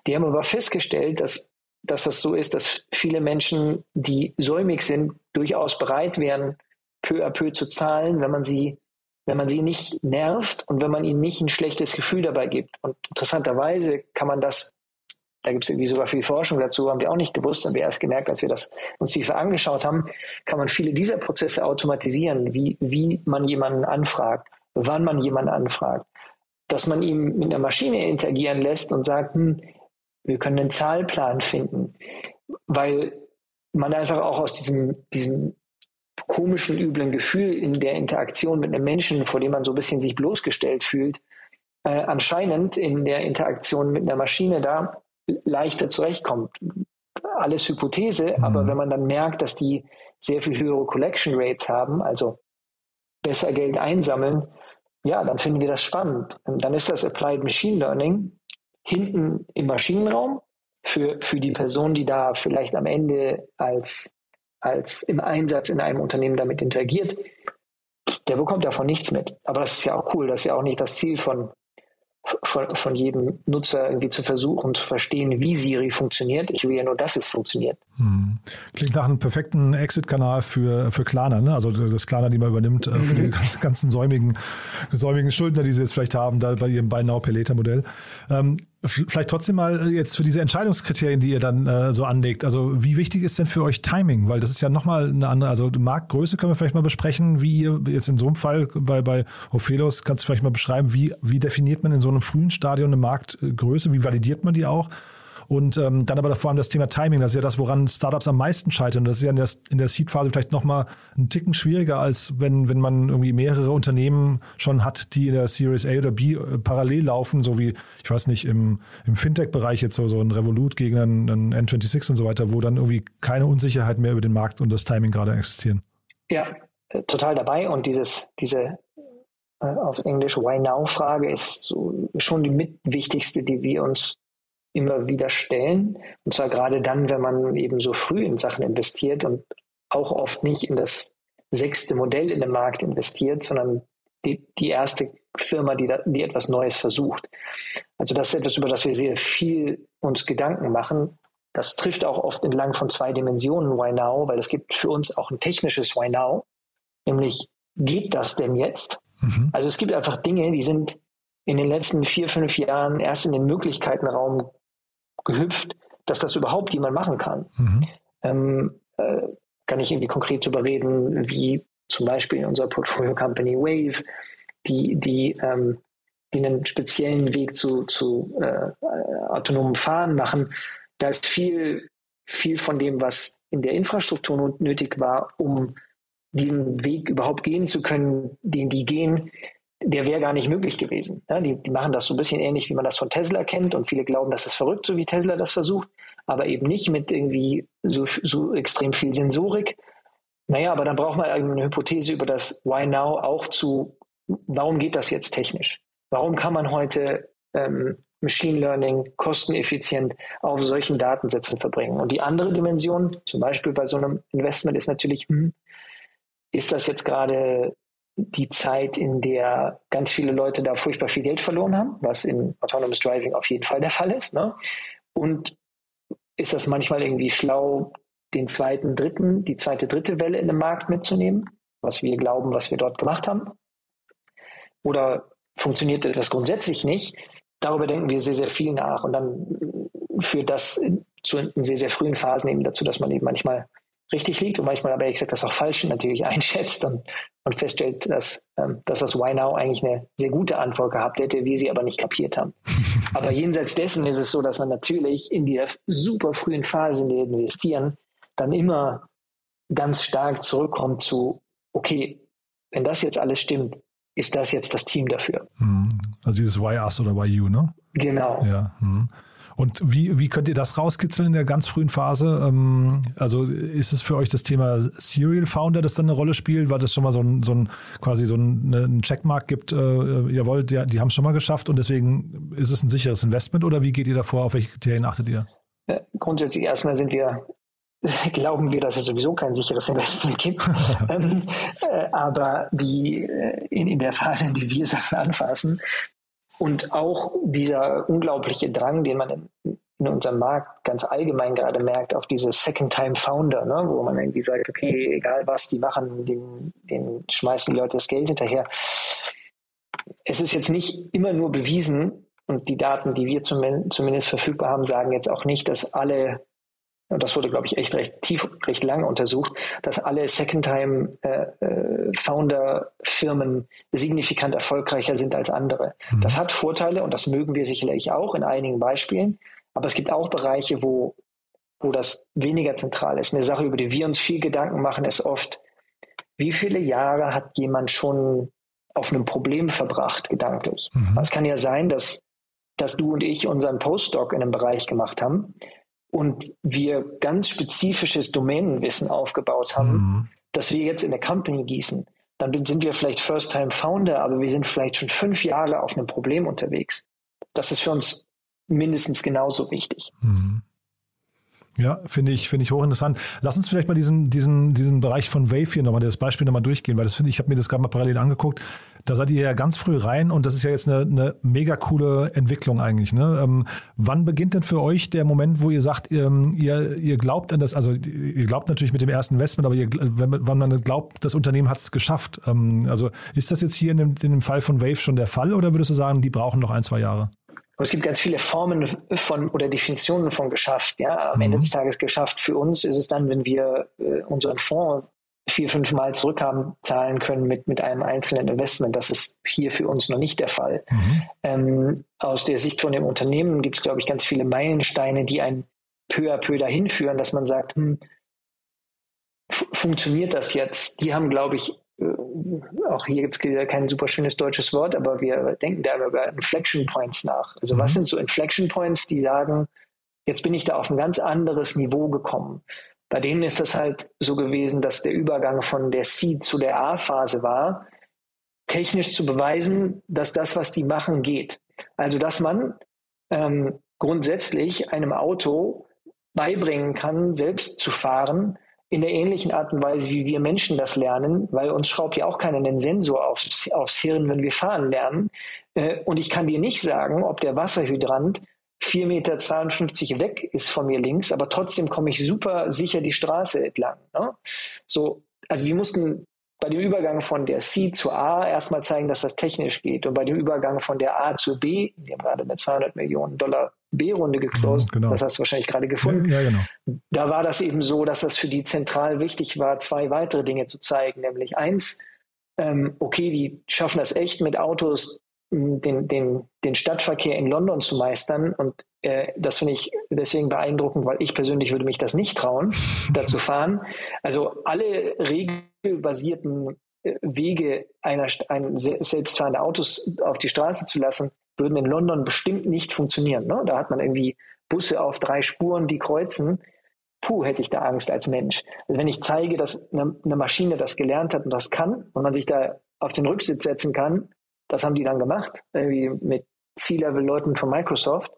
Die haben aber festgestellt, dass, dass das so ist, dass viele Menschen, die säumig sind, durchaus bereit wären, peu à peu zu zahlen, wenn man sie wenn man sie nicht nervt und wenn man ihnen nicht ein schlechtes Gefühl dabei gibt. Und interessanterweise kann man das da gibt es irgendwie sogar viel Forschung dazu, haben wir auch nicht gewusst, haben wir erst gemerkt, als wir das uns tiefer angeschaut haben, kann man viele dieser Prozesse automatisieren, wie, wie man jemanden anfragt, wann man jemanden anfragt, dass man ihm mit einer Maschine interagieren lässt und sagt, hm, wir können einen Zahlplan finden, weil man einfach auch aus diesem, diesem komischen, üblen Gefühl in der Interaktion mit einem Menschen, vor dem man so ein bisschen sich bloßgestellt fühlt, äh, anscheinend in der Interaktion mit einer Maschine da leichter zurechtkommt. Alles Hypothese, mhm. aber wenn man dann merkt, dass die sehr viel höhere Collection Rates haben, also besser Geld einsammeln, ja, dann finden wir das spannend. Dann ist das Applied Machine Learning hinten im Maschinenraum für, für die Person, die da vielleicht am Ende als, als im Einsatz in einem Unternehmen damit interagiert, der bekommt davon nichts mit. Aber das ist ja auch cool. Das ist ja auch nicht das Ziel von, von, von jedem Nutzer irgendwie zu versuchen zu verstehen, wie Siri funktioniert. Ich will ja nur, dass es funktioniert. Hm. Klingt nach einem perfekten Exit-Kanal für, für Klarna, ne? also das Klarna, die man übernimmt, mhm. für die mhm. ganzen, ganzen säumigen, säumigen Schuldner, die sie jetzt vielleicht haben, da bei ihrem Buy Now Pay Later Modell. Ähm, Vielleicht trotzdem mal äh, jetzt für diese Entscheidungskriterien, die ihr dann äh, so anlegt. Also wie wichtig ist denn für euch Timing? Weil das ist ja nochmal eine andere, also Marktgröße können wir vielleicht mal besprechen, wie ihr jetzt in so einem Fall bei, bei Ophelos, kannst du vielleicht mal beschreiben, wie, wie definiert man in so einem frühen Stadion eine Marktgröße, wie validiert man die auch? Und ähm, dann aber vor allem das Thema Timing, das ist ja das, woran Startups am meisten scheitern. Das ist ja in der, in der Seed-Phase vielleicht nochmal einen Ticken schwieriger, als wenn, wenn man irgendwie mehrere Unternehmen schon hat, die in der Series A oder B äh, parallel laufen, so wie, ich weiß nicht, im, im Fintech-Bereich jetzt so, so ein Revolut gegen einen, einen N26 und so weiter, wo dann irgendwie keine Unsicherheit mehr über den Markt und das Timing gerade existieren. Ja, äh, total dabei und dieses, diese äh, auf Englisch Why Now Frage ist so schon die mitwichtigste, die wir uns immer wieder stellen. Und zwar gerade dann, wenn man eben so früh in Sachen investiert und auch oft nicht in das sechste Modell in den Markt investiert, sondern die, die erste Firma, die, da, die etwas Neues versucht. Also das ist etwas, über das wir sehr viel uns Gedanken machen. Das trifft auch oft entlang von zwei Dimensionen Why Now, weil es gibt für uns auch ein technisches Why Now, nämlich geht das denn jetzt? Mhm. Also es gibt einfach Dinge, die sind in den letzten vier, fünf Jahren erst in den Möglichkeitenraum gehüpft, dass das überhaupt jemand machen kann. Mhm. Ähm, äh, kann ich irgendwie konkret darüber reden, wie zum Beispiel in unserer Portfolio Company Wave, die, die, ähm, die einen speziellen Weg zu, zu äh, autonomen Fahren machen. Da ist viel, viel von dem, was in der Infrastruktur nötig war, um diesen Weg überhaupt gehen zu können, den die gehen, der wäre gar nicht möglich gewesen. Ja, die, die, machen das so ein bisschen ähnlich, wie man das von Tesla kennt und viele glauben, das ist verrückt, so wie Tesla das versucht, aber eben nicht mit irgendwie so, so extrem viel Sensorik. Naja, aber dann braucht man eine Hypothese über das Why Now auch zu, warum geht das jetzt technisch? Warum kann man heute ähm, Machine Learning kosteneffizient auf solchen Datensätzen verbringen? Und die andere Dimension, zum Beispiel bei so einem Investment, ist natürlich, hm, ist das jetzt gerade die Zeit, in der ganz viele Leute da furchtbar viel Geld verloren haben, was in Autonomous Driving auf jeden Fall der Fall ist. Ne? Und ist das manchmal irgendwie schlau, den zweiten, dritten, die zweite, dritte Welle in den Markt mitzunehmen, was wir glauben, was wir dort gemacht haben? Oder funktioniert etwas grundsätzlich nicht? Darüber denken wir sehr, sehr viel nach. Und dann führt das zu in sehr, sehr frühen Phasen eben dazu, dass man eben manchmal richtig liegt und manchmal aber, ich gesagt, das auch falsch natürlich *laughs* einschätzt und, und feststellt, dass, ähm, dass das Why Now eigentlich eine sehr gute Antwort gehabt hätte, wir sie aber nicht kapiert haben. *laughs* aber jenseits dessen ist es so, dass man natürlich in der super frühen Phase, in der wir investieren, dann immer ganz stark zurückkommt zu, okay, wenn das jetzt alles stimmt, ist das jetzt das Team dafür. Hm. Also dieses Why Us oder Why You, ne? Genau. Ja. Hm. Und wie, wie könnt ihr das rauskitzeln in der ganz frühen Phase? Ähm, also ist es für euch das Thema Serial Founder, das dann eine Rolle spielt, weil das schon mal so ein, so ein quasi so ein, ne, Checkmark gibt, äh, jawohl, die, die haben es schon mal geschafft und deswegen ist es ein sicheres Investment oder wie geht ihr davor? Auf welche Kriterien achtet ihr? Grundsätzlich erstmal sind wir *laughs* glauben wir, dass es sowieso kein sicheres Investment gibt. *laughs* ähm, äh, aber die äh, in, in der Phase, in der wir Sachen *laughs* anfassen, und auch dieser unglaubliche Drang, den man in, in unserem Markt ganz allgemein gerade merkt, auf diese Second-Time-Founder, ne, wo man irgendwie sagt, okay, egal was die machen, den, den schmeißen die Leute das Geld hinterher. Es ist jetzt nicht immer nur bewiesen, und die Daten, die wir zumindest verfügbar haben, sagen jetzt auch nicht, dass alle und das wurde, glaube ich, echt recht tief, recht lange untersucht, dass alle Second-Time-Founder-Firmen äh, äh signifikant erfolgreicher sind als andere. Mhm. Das hat Vorteile und das mögen wir sicherlich auch in einigen Beispielen. Aber es gibt auch Bereiche, wo, wo das weniger zentral ist. Eine Sache, über die wir uns viel Gedanken machen, ist oft, wie viele Jahre hat jemand schon auf einem Problem verbracht, gedanklich? Mhm. Es kann ja sein, dass, dass du und ich unseren Postdoc in einem Bereich gemacht haben und wir ganz spezifisches Domänenwissen aufgebaut haben, mhm. das wir jetzt in der Company gießen, dann sind wir vielleicht First-Time-Founder, aber wir sind vielleicht schon fünf Jahre auf einem Problem unterwegs. Das ist für uns mindestens genauso wichtig. Mhm. Ja, finde ich, finde ich hochinteressant. Lass uns vielleicht mal diesen, diesen, diesen Bereich von Wave hier nochmal, das Beispiel nochmal durchgehen, weil das finde ich, ich habe mir das gerade mal parallel angeguckt. Da seid ihr ja ganz früh rein und das ist ja jetzt eine, eine mega coole Entwicklung eigentlich. Ne? Ähm, wann beginnt denn für euch der Moment, wo ihr sagt, ähm, ihr, ihr glaubt an das, also ihr glaubt natürlich mit dem ersten Investment, aber ihr, wenn, wann man glaubt, das Unternehmen hat es geschafft. Ähm, also ist das jetzt hier in dem, in dem Fall von Wave schon der Fall oder würdest du sagen, die brauchen noch ein, zwei Jahre? Es gibt ganz viele Formen von oder Definitionen von geschafft. Ja, am mhm. Ende des Tages geschafft für uns ist es dann, wenn wir äh, unseren Fonds vier, fünf Mal zurückhaben zahlen können mit, mit einem einzelnen Investment. Das ist hier für uns noch nicht der Fall. Mhm. Ähm, aus der Sicht von dem Unternehmen gibt es, glaube ich, ganz viele Meilensteine, die ein peu à peu dahin führen, dass man sagt, hm, funktioniert das jetzt? Die haben, glaube ich, äh, auch hier gibt es kein super schönes deutsches Wort, aber wir denken da über Inflection Points nach. Also mhm. was sind so Inflection Points, die sagen, jetzt bin ich da auf ein ganz anderes Niveau gekommen. Bei denen ist das halt so gewesen, dass der Übergang von der C zu der A-Phase war, technisch zu beweisen, dass das, was die machen, geht. Also dass man ähm, grundsätzlich einem Auto beibringen kann, selbst zu fahren, in der ähnlichen Art und Weise, wie wir Menschen das lernen, weil uns schraubt ja auch keiner einen Sensor aufs, aufs Hirn, wenn wir fahren lernen. Äh, und ich kann dir nicht sagen, ob der Wasserhydrant 4,52 Meter weg ist von mir links, aber trotzdem komme ich super sicher die Straße entlang. Ne? So, also die mussten bei dem Übergang von der C zu A erstmal zeigen, dass das technisch geht. Und bei dem Übergang von der A zu B, die haben gerade eine 200 Millionen Dollar B-Runde geclosed, genau. das hast du wahrscheinlich gerade gefunden. Ja, ja, genau. Da war das eben so, dass das für die zentral wichtig war, zwei weitere Dinge zu zeigen. Nämlich eins, ähm, okay, die schaffen das echt mit Autos, den, den, den Stadtverkehr in London zu meistern. Und äh, das finde ich deswegen beeindruckend, weil ich persönlich würde mich das nicht trauen, *laughs* da zu fahren. Also alle regelbasierten äh, Wege einer ein, selbstfahrende Autos auf die Straße zu lassen, würden in London bestimmt nicht funktionieren. Ne? Da hat man irgendwie Busse auf drei Spuren, die kreuzen. Puh, hätte ich da Angst als Mensch. Also wenn ich zeige, dass eine, eine Maschine das gelernt hat und das kann und man sich da auf den Rücksitz setzen kann, das haben die dann gemacht, irgendwie mit C-Level-Leuten von Microsoft.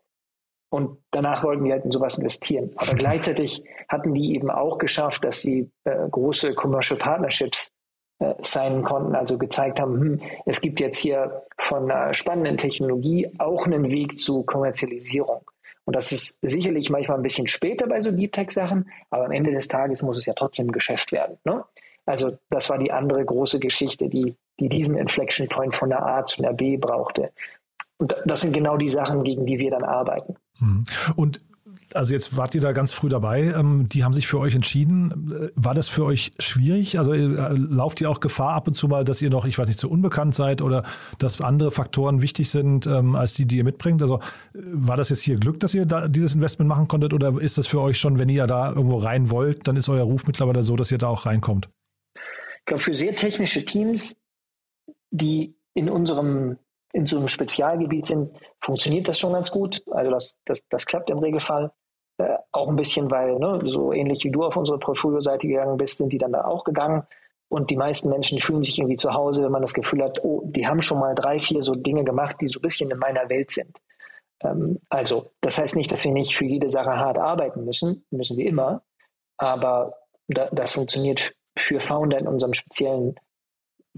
Und danach wollten die halt in sowas investieren. Aber *laughs* gleichzeitig hatten die eben auch geschafft, dass sie äh, große Commercial Partnerships äh, signen konnten, also gezeigt haben, hm, es gibt jetzt hier von einer spannenden Technologie auch einen Weg zu Kommerzialisierung. Und das ist sicherlich manchmal ein bisschen später bei so Deep Tech-Sachen, aber am Ende des Tages muss es ja trotzdem ein Geschäft werden. Ne? Also das war die andere große Geschichte, die die diesen Inflection Point von der A zu der B brauchte. Und das sind genau die Sachen, gegen die wir dann arbeiten. Mhm. Und also jetzt wart ihr da ganz früh dabei. Ähm, die haben sich für euch entschieden. War das für euch schwierig? Also äh, lauft ihr auch Gefahr ab und zu mal, dass ihr noch, ich weiß nicht, zu unbekannt seid oder dass andere Faktoren wichtig sind ähm, als die, die ihr mitbringt? Also äh, war das jetzt hier Glück, dass ihr da dieses Investment machen konntet oder ist das für euch schon, wenn ihr da irgendwo rein wollt, dann ist euer Ruf mittlerweile so, dass ihr da auch reinkommt? Ich glaube, für sehr technische Teams die in unserem in so einem Spezialgebiet sind, funktioniert das schon ganz gut. Also das, das, das klappt im Regelfall. Äh, auch ein bisschen, weil ne, so ähnlich wie du auf unsere Portfolio-Seite gegangen bist, sind die dann da auch gegangen. Und die meisten Menschen fühlen sich irgendwie zu Hause, wenn man das Gefühl hat, oh, die haben schon mal drei, vier so Dinge gemacht, die so ein bisschen in meiner Welt sind. Ähm, also, das heißt nicht, dass wir nicht für jede Sache hart arbeiten müssen, müssen wir immer. Aber da, das funktioniert für Founder in unserem speziellen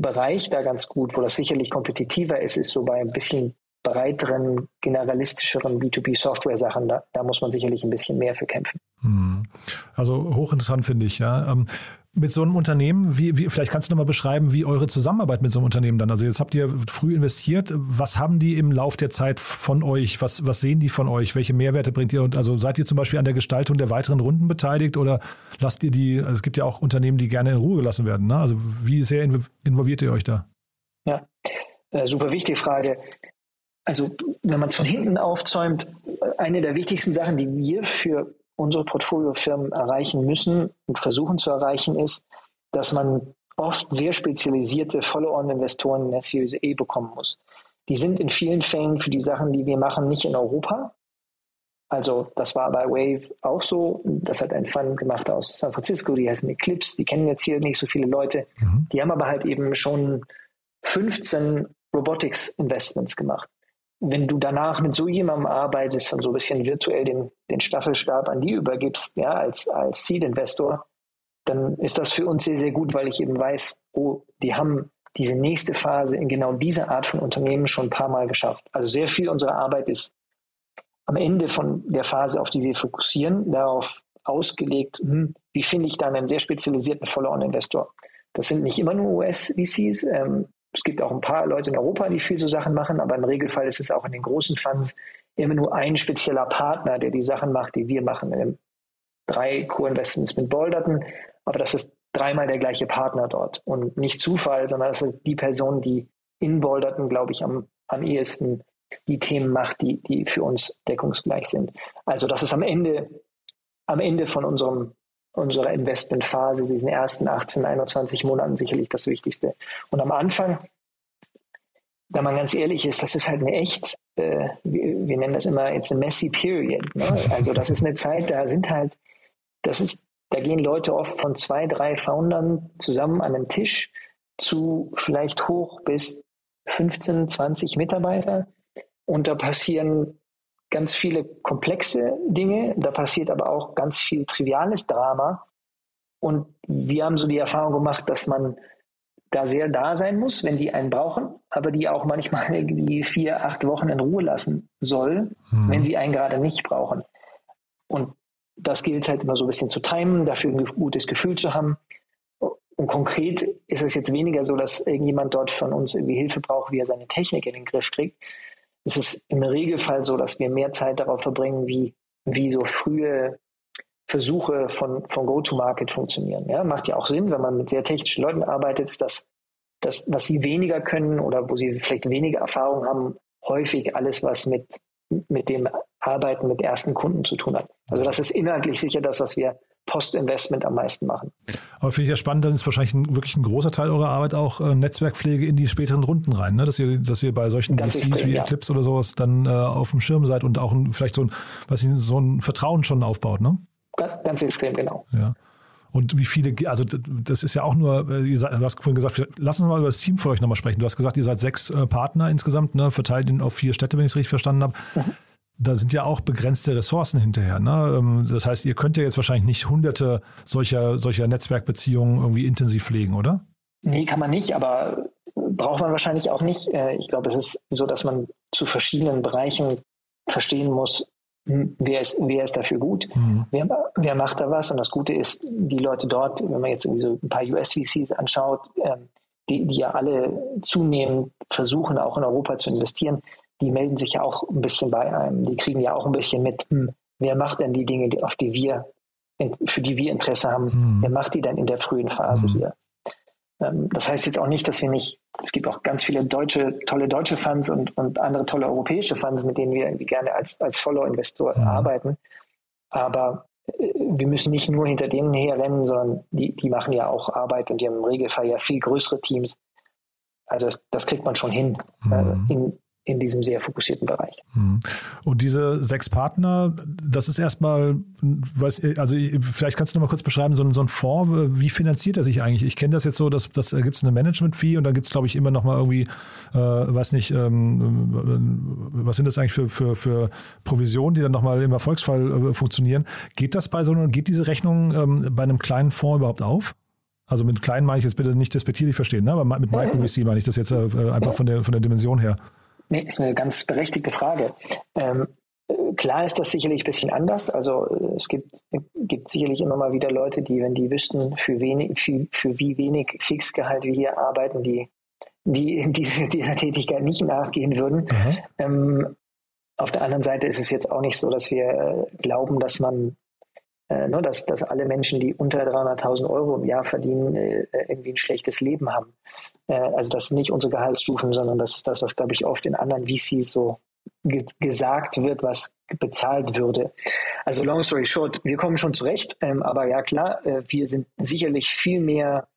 Bereich da ganz gut, wo das sicherlich kompetitiver ist, ist so bei ein bisschen breiteren, generalistischeren B2B-Software-Sachen, da, da, muss man sicherlich ein bisschen mehr für kämpfen. Hm. Also hochinteressant finde ich, ja. Mit so einem Unternehmen, wie, wie, vielleicht kannst du nochmal beschreiben, wie eure Zusammenarbeit mit so einem Unternehmen dann, also jetzt habt ihr früh investiert, was haben die im Lauf der Zeit von euch, was, was sehen die von euch, welche Mehrwerte bringt ihr und also seid ihr zum Beispiel an der Gestaltung der weiteren Runden beteiligt oder lasst ihr die, also es gibt ja auch Unternehmen, die gerne in Ruhe gelassen werden, ne? also wie sehr involviert ihr euch da? Ja, äh, super wichtige Frage. Also wenn man es von hinten aufzäumt, eine der wichtigsten Sachen, die wir für unsere Portfoliofirmen erreichen müssen und versuchen zu erreichen, ist, dass man oft sehr spezialisierte Follow-on-Investoren in der Series E bekommen muss. Die sind in vielen Fällen für die Sachen, die wir machen, nicht in Europa. Also das war bei Wave auch so. Das hat ein Fund gemacht aus San Francisco, die heißen Eclipse, die kennen jetzt hier nicht so viele Leute. Mhm. Die haben aber halt eben schon 15 Robotics Investments gemacht wenn du danach mit so jemandem arbeitest und so ein bisschen virtuell den, den Staffelstab an die übergibst, ja, als, als Seed-Investor, dann ist das für uns sehr, sehr gut, weil ich eben weiß, oh, die haben diese nächste Phase in genau dieser Art von Unternehmen schon ein paar Mal geschafft. Also sehr viel unserer Arbeit ist am Ende von der Phase, auf die wir fokussieren, darauf ausgelegt, hm, wie finde ich dann einen sehr spezialisierten Follow-on-Investor. Das sind nicht immer nur US-VCs. Ähm, es gibt auch ein paar Leute in Europa, die viel so Sachen machen, aber im Regelfall ist es auch in den großen Funds immer nur ein spezieller Partner, der die Sachen macht, die wir machen. Wir haben drei Co-Investments mit Bolderton, aber das ist dreimal der gleiche Partner dort und nicht Zufall, sondern das ist die Person, die in Bolderton, glaube ich, am, am ehesten die Themen macht, die, die für uns deckungsgleich sind. Also das ist am Ende, am Ende von unserem unserer Investmentphase, diesen ersten 18, 21 Monaten sicherlich das Wichtigste. Und am Anfang, wenn man ganz ehrlich ist, das ist halt eine echt, äh, wir, wir, nennen das immer jetzt eine messy period. Ne? Also das ist eine Zeit, da sind halt, das ist, da gehen Leute oft von zwei, drei Foundern zusammen an einem Tisch zu vielleicht hoch bis 15, 20 Mitarbeiter. Und da passieren ganz viele komplexe Dinge, da passiert aber auch ganz viel triviales Drama. Und wir haben so die Erfahrung gemacht, dass man da sehr da sein muss, wenn die einen brauchen, aber die auch manchmal *laughs* irgendwie vier, acht Wochen in Ruhe lassen soll, mhm. wenn sie einen gerade nicht brauchen. Und das gilt halt immer so ein bisschen zu timen, dafür ein gutes Gefühl zu haben. Und konkret ist es jetzt weniger so, dass irgendjemand dort von uns irgendwie Hilfe braucht, wie er seine Technik in den Griff kriegt, ist es im Regelfall so, dass wir mehr Zeit darauf verbringen, wie, wie so frühe Versuche von, von Go-to-Market funktionieren. Ja, macht ja auch Sinn, wenn man mit sehr technischen Leuten arbeitet, ist das, das, was sie weniger können oder wo sie vielleicht weniger Erfahrung haben, häufig alles, was mit, mit dem Arbeiten mit ersten Kunden zu tun hat. Also das ist inhaltlich sicher das, was wir Post-Investment am meisten machen. Aber finde ich ja spannend, dann ist wahrscheinlich ein, wirklich ein großer Teil eurer Arbeit auch äh, Netzwerkpflege in die späteren Runden rein, ne? dass, ihr, dass ihr bei solchen Ganz VCs extrem, wie ja. Eclipse oder sowas dann äh, auf dem Schirm seid und auch ein, vielleicht so ein, was ich, so ein Vertrauen schon aufbaut. Ne? Ganz, ganz extrem, genau. Ja. Und wie viele, also das ist ja auch nur, äh, ihr seid, du hast vorhin gesagt, lass uns mal über das Team für euch nochmal sprechen. Du hast gesagt, ihr seid sechs äh, Partner insgesamt, ne, verteilt auf vier Städte, wenn ich es richtig verstanden habe. Mhm da sind ja auch begrenzte Ressourcen hinterher. Ne? Ähm, das heißt, ihr könnt ja jetzt wahrscheinlich nicht hunderte solcher, solcher Netzwerkbeziehungen irgendwie intensiv pflegen, oder? Nee, kann man nicht, aber braucht man wahrscheinlich auch nicht. Äh, ich glaube, es ist so, dass man zu verschiedenen Bereichen verstehen muss, hm, wer ist, wer ist dafür gut, mhm. wer, wer macht da was. Und das Gute ist, die Leute dort, wenn man jetzt irgendwie so ein paar US-VCs anschaut, ähm, die, die ja alle zunehmend versuchen, auch in Europa zu investieren, die melden sich ja auch ein bisschen bei einem. Die kriegen ja auch ein bisschen mit, hm, wer macht denn die Dinge, auf die wir, für die wir Interesse haben, hm. wer macht die denn in der frühen Phase hm. hier? Ähm, das heißt jetzt auch nicht, dass wir nicht, es gibt auch ganz viele deutsche, tolle deutsche Funds und, und andere tolle europäische Funds, mit denen wir gerne als, als Follow-Investor mhm. arbeiten. Aber äh, wir müssen nicht nur hinter denen herrennen, sondern die, die machen ja auch Arbeit und die haben im Regelfall ja viel größere Teams also das, das kriegt man schon hin mhm. in, in diesem sehr fokussierten Bereich. Mhm. Und diese sechs Partner, das ist erstmal, weiß, also vielleicht kannst du noch mal kurz beschreiben, so, so ein Fonds, wie finanziert er sich eigentlich? Ich kenne das jetzt so, dass das gibt es eine Management-Fee und dann gibt es, glaube ich, immer noch mal irgendwie, äh, weiß nicht, ähm, was sind das eigentlich für, für, für Provisionen, die dann noch mal im Erfolgsfall äh, funktionieren? Geht das bei so einer, geht diese Rechnung ähm, bei einem kleinen Fonds überhaupt auf? Also mit klein meine ich jetzt bitte nicht despektierlich verstehen, ne? aber mit Micro VC meine ich das jetzt äh, einfach von der, von der Dimension her. Nee, ist eine ganz berechtigte Frage. Ähm, klar ist das sicherlich ein bisschen anders. Also äh, es gibt, gibt sicherlich immer mal wieder Leute, die, wenn die wüssten, für, wenig, für, für wie wenig Fixgehalt wir hier arbeiten, die, die *laughs* diese, dieser Tätigkeit nicht nachgehen würden. Mhm. Ähm, auf der anderen Seite ist es jetzt auch nicht so, dass wir äh, glauben, dass man äh, ne, dass, dass alle Menschen, die unter 300.000 Euro im Jahr verdienen, äh, irgendwie ein schlechtes Leben haben. Äh, also das sind nicht unsere Gehaltsstufen, sondern das ist das, was, glaube ich, oft in anderen VCs so ge gesagt wird, was bezahlt würde. Also long story short, wir kommen schon zurecht, ähm, aber ja klar, äh, wir sind sicherlich viel mehr,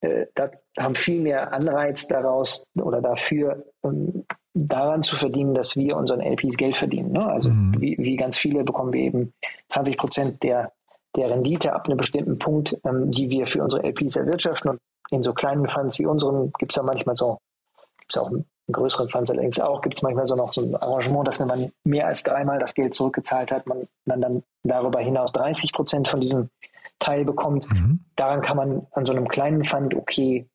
äh, da haben viel mehr Anreiz daraus oder dafür, ähm, daran zu verdienen, dass wir unseren LPs Geld verdienen. Ne? Also mhm. wie, wie, ganz viele bekommen wir eben 20 Prozent der, der Rendite ab einem bestimmten Punkt, ähm, die wir für unsere LPs erwirtschaften. Und in so kleinen Funds wie unseren gibt es ja manchmal so, gibt es auch in größeren Funds allerdings auch, gibt es manchmal so noch so ein Arrangement, dass wenn man mehr als dreimal das Geld zurückgezahlt hat, man, man dann darüber hinaus 30 Prozent von diesem Teil bekommt. Mhm. Daran kann man an so einem kleinen Fund okay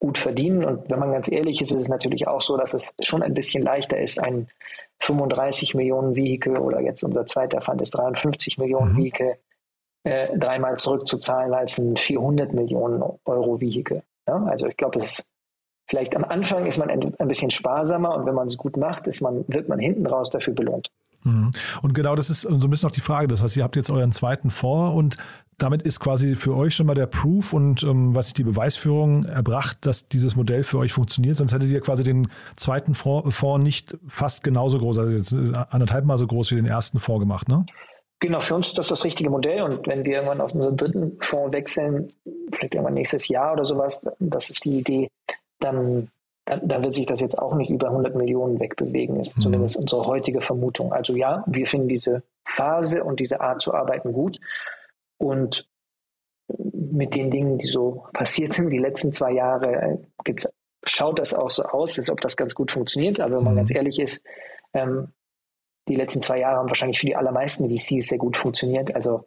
gut verdienen. Und wenn man ganz ehrlich ist, ist es natürlich auch so, dass es schon ein bisschen leichter ist, ein 35 Millionen Vehikel oder jetzt unser zweiter Fund ist 53 Millionen mhm. Vehikel äh, dreimal zurückzuzahlen als ein 400 Millionen Euro Vehikel. Ja? Also ich glaube, es vielleicht am Anfang ist man ein, bisschen sparsamer und wenn man es gut macht, ist man, wird man hinten raus dafür belohnt. Mhm. Und genau das ist so ein bisschen auch die Frage. Das heißt, ihr habt jetzt euren zweiten Fonds und damit ist quasi für euch schon mal der Proof und ähm, was ist die Beweisführung erbracht, dass dieses Modell für euch funktioniert. Sonst hättet ihr quasi den zweiten Fonds nicht fast genauso groß, also jetzt äh, anderthalb Mal so groß wie den ersten Fonds gemacht, ne? Genau, für uns ist das das richtige Modell. Und wenn wir irgendwann auf unseren dritten Fonds wechseln, vielleicht irgendwann nächstes Jahr oder sowas, das ist die Idee, dann, dann, dann wird sich das jetzt auch nicht über 100 Millionen wegbewegen, ist mhm. zumindest unsere heutige Vermutung. Also ja, wir finden diese Phase und diese Art zu arbeiten gut. Und mit den Dingen, die so passiert sind, die letzten zwei Jahre, gibt's, schaut das auch so aus, als ob das ganz gut funktioniert. Aber wenn man mhm. ganz ehrlich ist, ähm, die letzten zwei Jahre haben wahrscheinlich für die allermeisten VCs sehr gut funktioniert. Also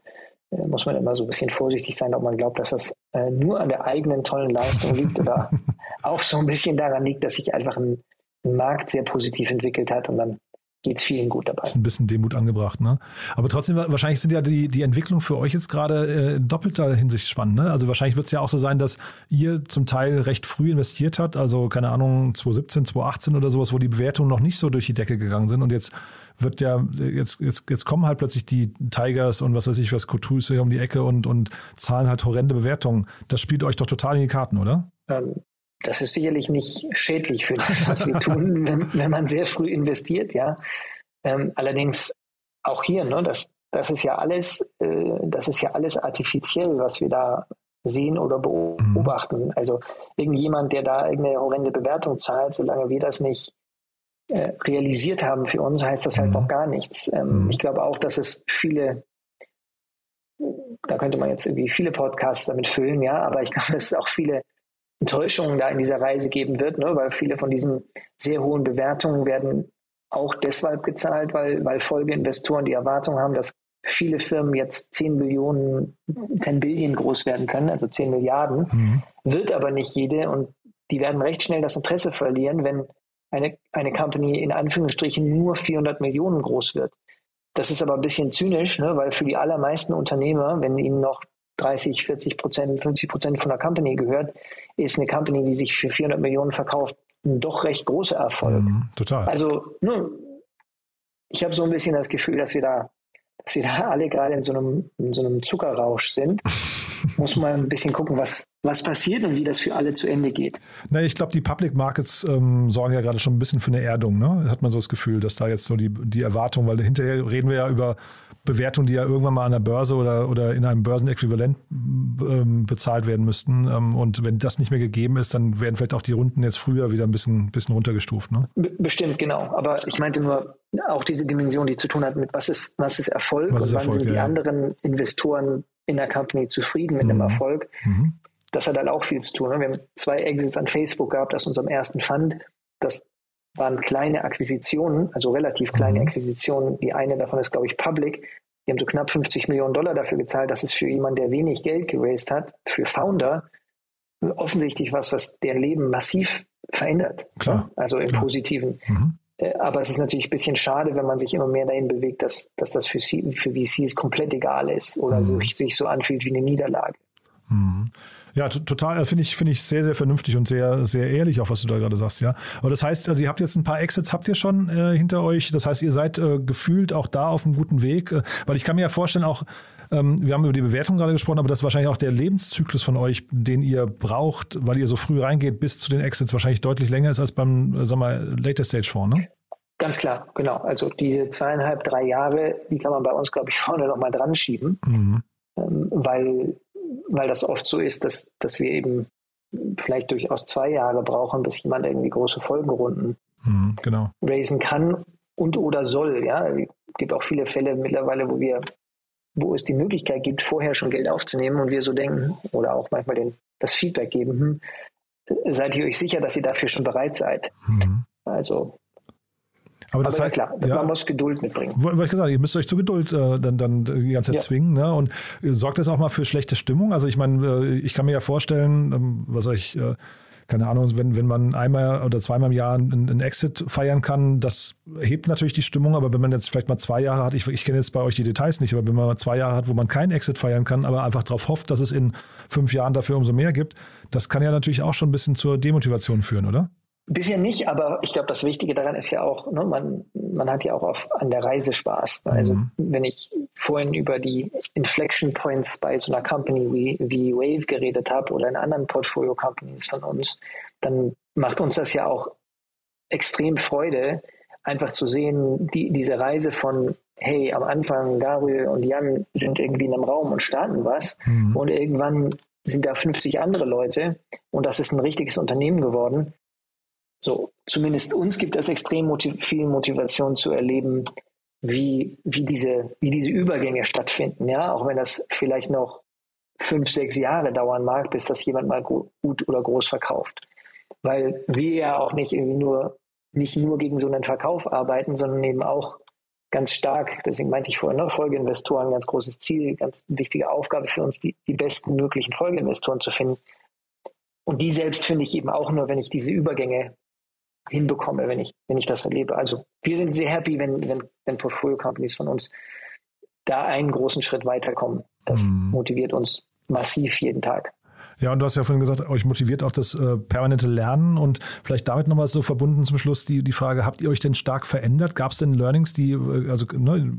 äh, muss man immer so ein bisschen vorsichtig sein, ob man glaubt, dass das äh, nur an der eigenen tollen Leistung liegt oder *laughs* auch so ein bisschen daran liegt, dass sich einfach ein, ein Markt sehr positiv entwickelt hat und dann geht es vielen gut dabei. Ist ein bisschen Demut angebracht, ne? Aber trotzdem, wahrscheinlich sind ja die, die Entwicklungen für euch jetzt gerade äh, in doppelter Hinsicht spannend, ne? Also wahrscheinlich wird es ja auch so sein, dass ihr zum Teil recht früh investiert habt, also keine Ahnung, 2017, 2018 oder sowas, wo die Bewertungen noch nicht so durch die Decke gegangen sind und jetzt wird ja, jetzt, jetzt, jetzt kommen halt plötzlich die Tigers und was weiß ich was, Coutus um die Ecke und, und zahlen halt horrende Bewertungen. Das spielt euch doch total in die Karten, oder? Ähm, das ist sicherlich nicht schädlich für das, was wir tun, *laughs* wenn, wenn man sehr früh investiert, ja. Ähm, allerdings auch hier, ne, das, das ist ja alles, äh, das ist ja alles artifiziell, was wir da sehen oder mhm. beobachten. Mhm. Also irgendjemand, der da irgendeine horrende Bewertung zahlt, solange wir das nicht äh, realisiert haben für uns, heißt das halt mhm. noch gar nichts. Ähm, mhm. Ich glaube auch, dass es viele, da könnte man jetzt irgendwie viele Podcasts damit füllen, ja, aber ich glaube, dass es auch viele Enttäuschungen da in dieser Reise geben wird, ne? weil viele von diesen sehr hohen Bewertungen werden auch deshalb gezahlt, weil, weil Folgeinvestoren die Erwartung haben, dass viele Firmen jetzt 10 Billionen, 10 Billionen groß werden können, also 10 Milliarden, mhm. wird aber nicht jede und die werden recht schnell das Interesse verlieren, wenn eine, eine Company in Anführungsstrichen nur 400 Millionen groß wird. Das ist aber ein bisschen zynisch, ne, weil für die allermeisten Unternehmer, wenn ihnen noch 30, 40 Prozent, 50 Prozent von der Company gehört, ist eine Company, die sich für 400 Millionen verkauft, ein doch recht großer Erfolg. Mhm, total. Also, nun, ich habe so ein bisschen das Gefühl, dass wir da, dass wir da *laughs* alle gerade in so einem, in so einem Zuckerrausch sind. *laughs* Muss man ein bisschen gucken, was, was passiert und wie das für alle zu Ende geht. Na, ich glaube, die Public Markets ähm, sorgen ja gerade schon ein bisschen für eine Erdung. Ne? Hat man so das Gefühl, dass da jetzt so die, die Erwartung, weil hinterher reden wir ja über Bewertungen, die ja irgendwann mal an der Börse oder, oder in einem Börsenäquivalent ähm, bezahlt werden müssten. Ähm, und wenn das nicht mehr gegeben ist, dann werden vielleicht auch die Runden jetzt früher wieder ein bisschen, bisschen runtergestuft. Ne? Bestimmt, genau. Aber ich meinte nur auch diese Dimension, die zu tun hat mit, was ist, was ist Erfolg Was ist und wann Erfolg, sind die ja. anderen Investoren in der Company zufrieden mit dem Mhm. Erfolg. Mhm. das hat halt auch viel zu tun. Ne? Wir haben zwei Exits an Facebook gehabt aus unserem ersten Fund. Das waren kleine Akquisitionen, also relativ kleine Mhm. Akquisitionen. Die eine davon ist, glaube ich, Public. Die haben so knapp 50 Millionen Dollar dafür gezahlt. Das ist für jemanden, der wenig Geld geraced hat, für Founder offensichtlich was, was deren Leben massiv verändert. Klar. Ne? Also im Klar. Positiven. Mhm. Äh, Aber es ist natürlich ein bisschen schade, wenn man sich immer mehr dahin bewegt, dass, dass das für, C- für VCs komplett egal ist oder Mhm. sich, sich so anfühlt wie eine Niederlage. Ja, total, äh, finde ich, finde ich sehr, sehr vernünftig und sehr, sehr ehrlich, auch was du da gerade sagst, ja. Aber das heißt, also ihr habt jetzt ein paar Exits, habt ihr schon äh, hinter euch. Das heißt, ihr seid äh, gefühlt auch da auf einem guten Weg. Äh, weil ich kann mir ja vorstellen, auch, ähm, wir haben über die Bewertung gerade gesprochen, aber das ist wahrscheinlich auch der Lebenszyklus von euch, den ihr braucht, weil ihr so früh reingeht, bis zu den Exits wahrscheinlich deutlich länger ist als beim, äh, sag mal, Later Stage Fonds, ne? Ganz klar, genau. Also diese zweieinhalb, drei Jahre, die kann man bei uns, glaube ich, *laughs* vorne nochmal dran schieben, Mhm. ähm, weil, weil das oft so ist, dass, dass wir eben vielleicht durchaus zwei Jahre brauchen, bis jemand irgendwie große Folgenrunden Mhm. Genau. raisen kann und oder soll. Ja, es gibt auch viele Fälle mittlerweile, wo wir, wo es die Möglichkeit gibt, vorher schon Geld aufzunehmen und wir so denken oder auch manchmal den, das Feedback geben, hm, seid ihr euch sicher, dass ihr dafür schon bereit seid? Mhm. Also, Aber das aber heißt, ja klar, ja, man muss Geduld mitbringen. Wollte ich gesagt, ihr müsst euch zur Geduld äh, dann, dann die ganze Zeit Ja. zwingen. Ne? Und äh, sorgt das auch mal für schlechte Stimmung? Also ich meine, äh, ich kann mir ja vorstellen, ähm, was ich, äh, keine Ahnung, wenn, wenn man einmal oder zweimal im Jahr einen, einen Exit feiern kann, das hebt natürlich die Stimmung, aber wenn man jetzt vielleicht mal zwei Jahre hat, ich, ich kenne jetzt bei euch die Details nicht, aber wenn man mal zwei Jahre hat, wo man keinen Exit feiern kann, aber einfach darauf hofft, dass es in fünf Jahren dafür umso mehr gibt, das kann ja natürlich auch schon ein bisschen zur Demotivation führen, oder? Bisher nicht, aber ich glaube, das Wichtige daran ist ja auch, ne, man, man hat ja auch auf, an der Reise Spaß. Ne? Also Mhm. wenn ich vorhin über die Inflection Points bei so einer Company wie, wie Wave geredet habe oder in anderen Portfolio-Companies von uns, dann macht uns das ja auch extrem Freude, einfach zu sehen, die, diese Reise von, hey, am Anfang Gabriel und Jan sind irgendwie in einem Raum und starten was Mhm. und irgendwann sind da 50 andere Leute und das ist ein richtiges Unternehmen geworden. So, zumindest uns gibt es extrem motiv viel Motivation zu erleben, wie, wie, diese, wie diese Übergänge stattfinden, ja, auch wenn das vielleicht noch fünf, sechs Jahre dauern mag, bis das jemand mal gu- gut oder groß verkauft. Weil wir ja auch nicht irgendwie nur, nicht nur gegen so einen Verkauf arbeiten, sondern eben auch ganz stark, deswegen meinte ich vorhin, ne, Folgeinvestoren, ganz großes Ziel, ganz wichtige Aufgabe für uns, die, die besten möglichen Folgeinvestoren zu finden. Und die selbst finde ich eben auch nur, wenn ich diese Übergänge hinbekomme, wenn ich, wenn ich das erlebe. Also wir sind sehr happy, wenn, wenn, wenn Portfolio-Companies von uns da einen großen Schritt weiterkommen. Das Mhm. motiviert uns massiv jeden Tag. Ja, und du hast ja vorhin gesagt, euch motiviert auch das äh, permanente Lernen und vielleicht damit nochmal so verbunden zum Schluss die, die Frage, habt ihr euch denn stark verändert? Gab es denn Learnings, die, äh, also ne,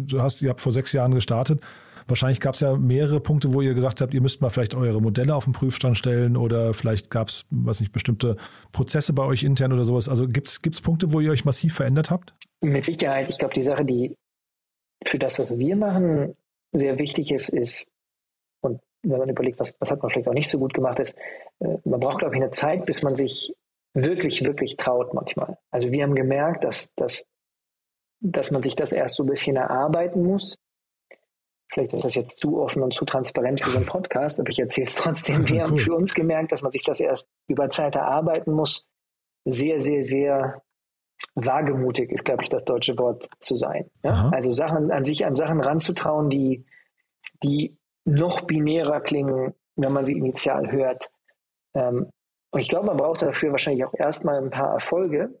du hast, ihr habt vor sechs Jahren gestartet, wahrscheinlich gab es ja mehrere Punkte, wo ihr gesagt habt, ihr müsst mal vielleicht eure Modelle auf den Prüfstand stellen oder vielleicht gab es, weiß nicht, bestimmte Prozesse bei euch intern oder sowas. Also gibt es Punkte, wo ihr euch massiv verändert habt? Mit Sicherheit, ich glaube, die Sache, die für das, was wir machen, sehr wichtig ist, ist, und wenn man überlegt, was, was hat man vielleicht auch nicht so gut gemacht, ist, äh, man braucht, glaube ich, eine Zeit, bis man sich wirklich, wirklich traut manchmal. Also wir haben gemerkt, dass, dass, dass man sich das erst so ein bisschen erarbeiten muss. Vielleicht ist das jetzt zu offen und zu transparent für so einen Podcast, aber ich erzähle es trotzdem. *laughs* Wir haben für uns gemerkt, dass man sich das erst über Zeit erarbeiten muss. Sehr, sehr, sehr wagemutig ist, glaube ich, das deutsche Wort zu sein. Ja? Also Sachen an sich an Sachen ranzutrauen, die, die noch binärer klingen, wenn man sie initial hört. Ähm, und ich glaube, man braucht dafür wahrscheinlich auch erstmal ein paar Erfolge,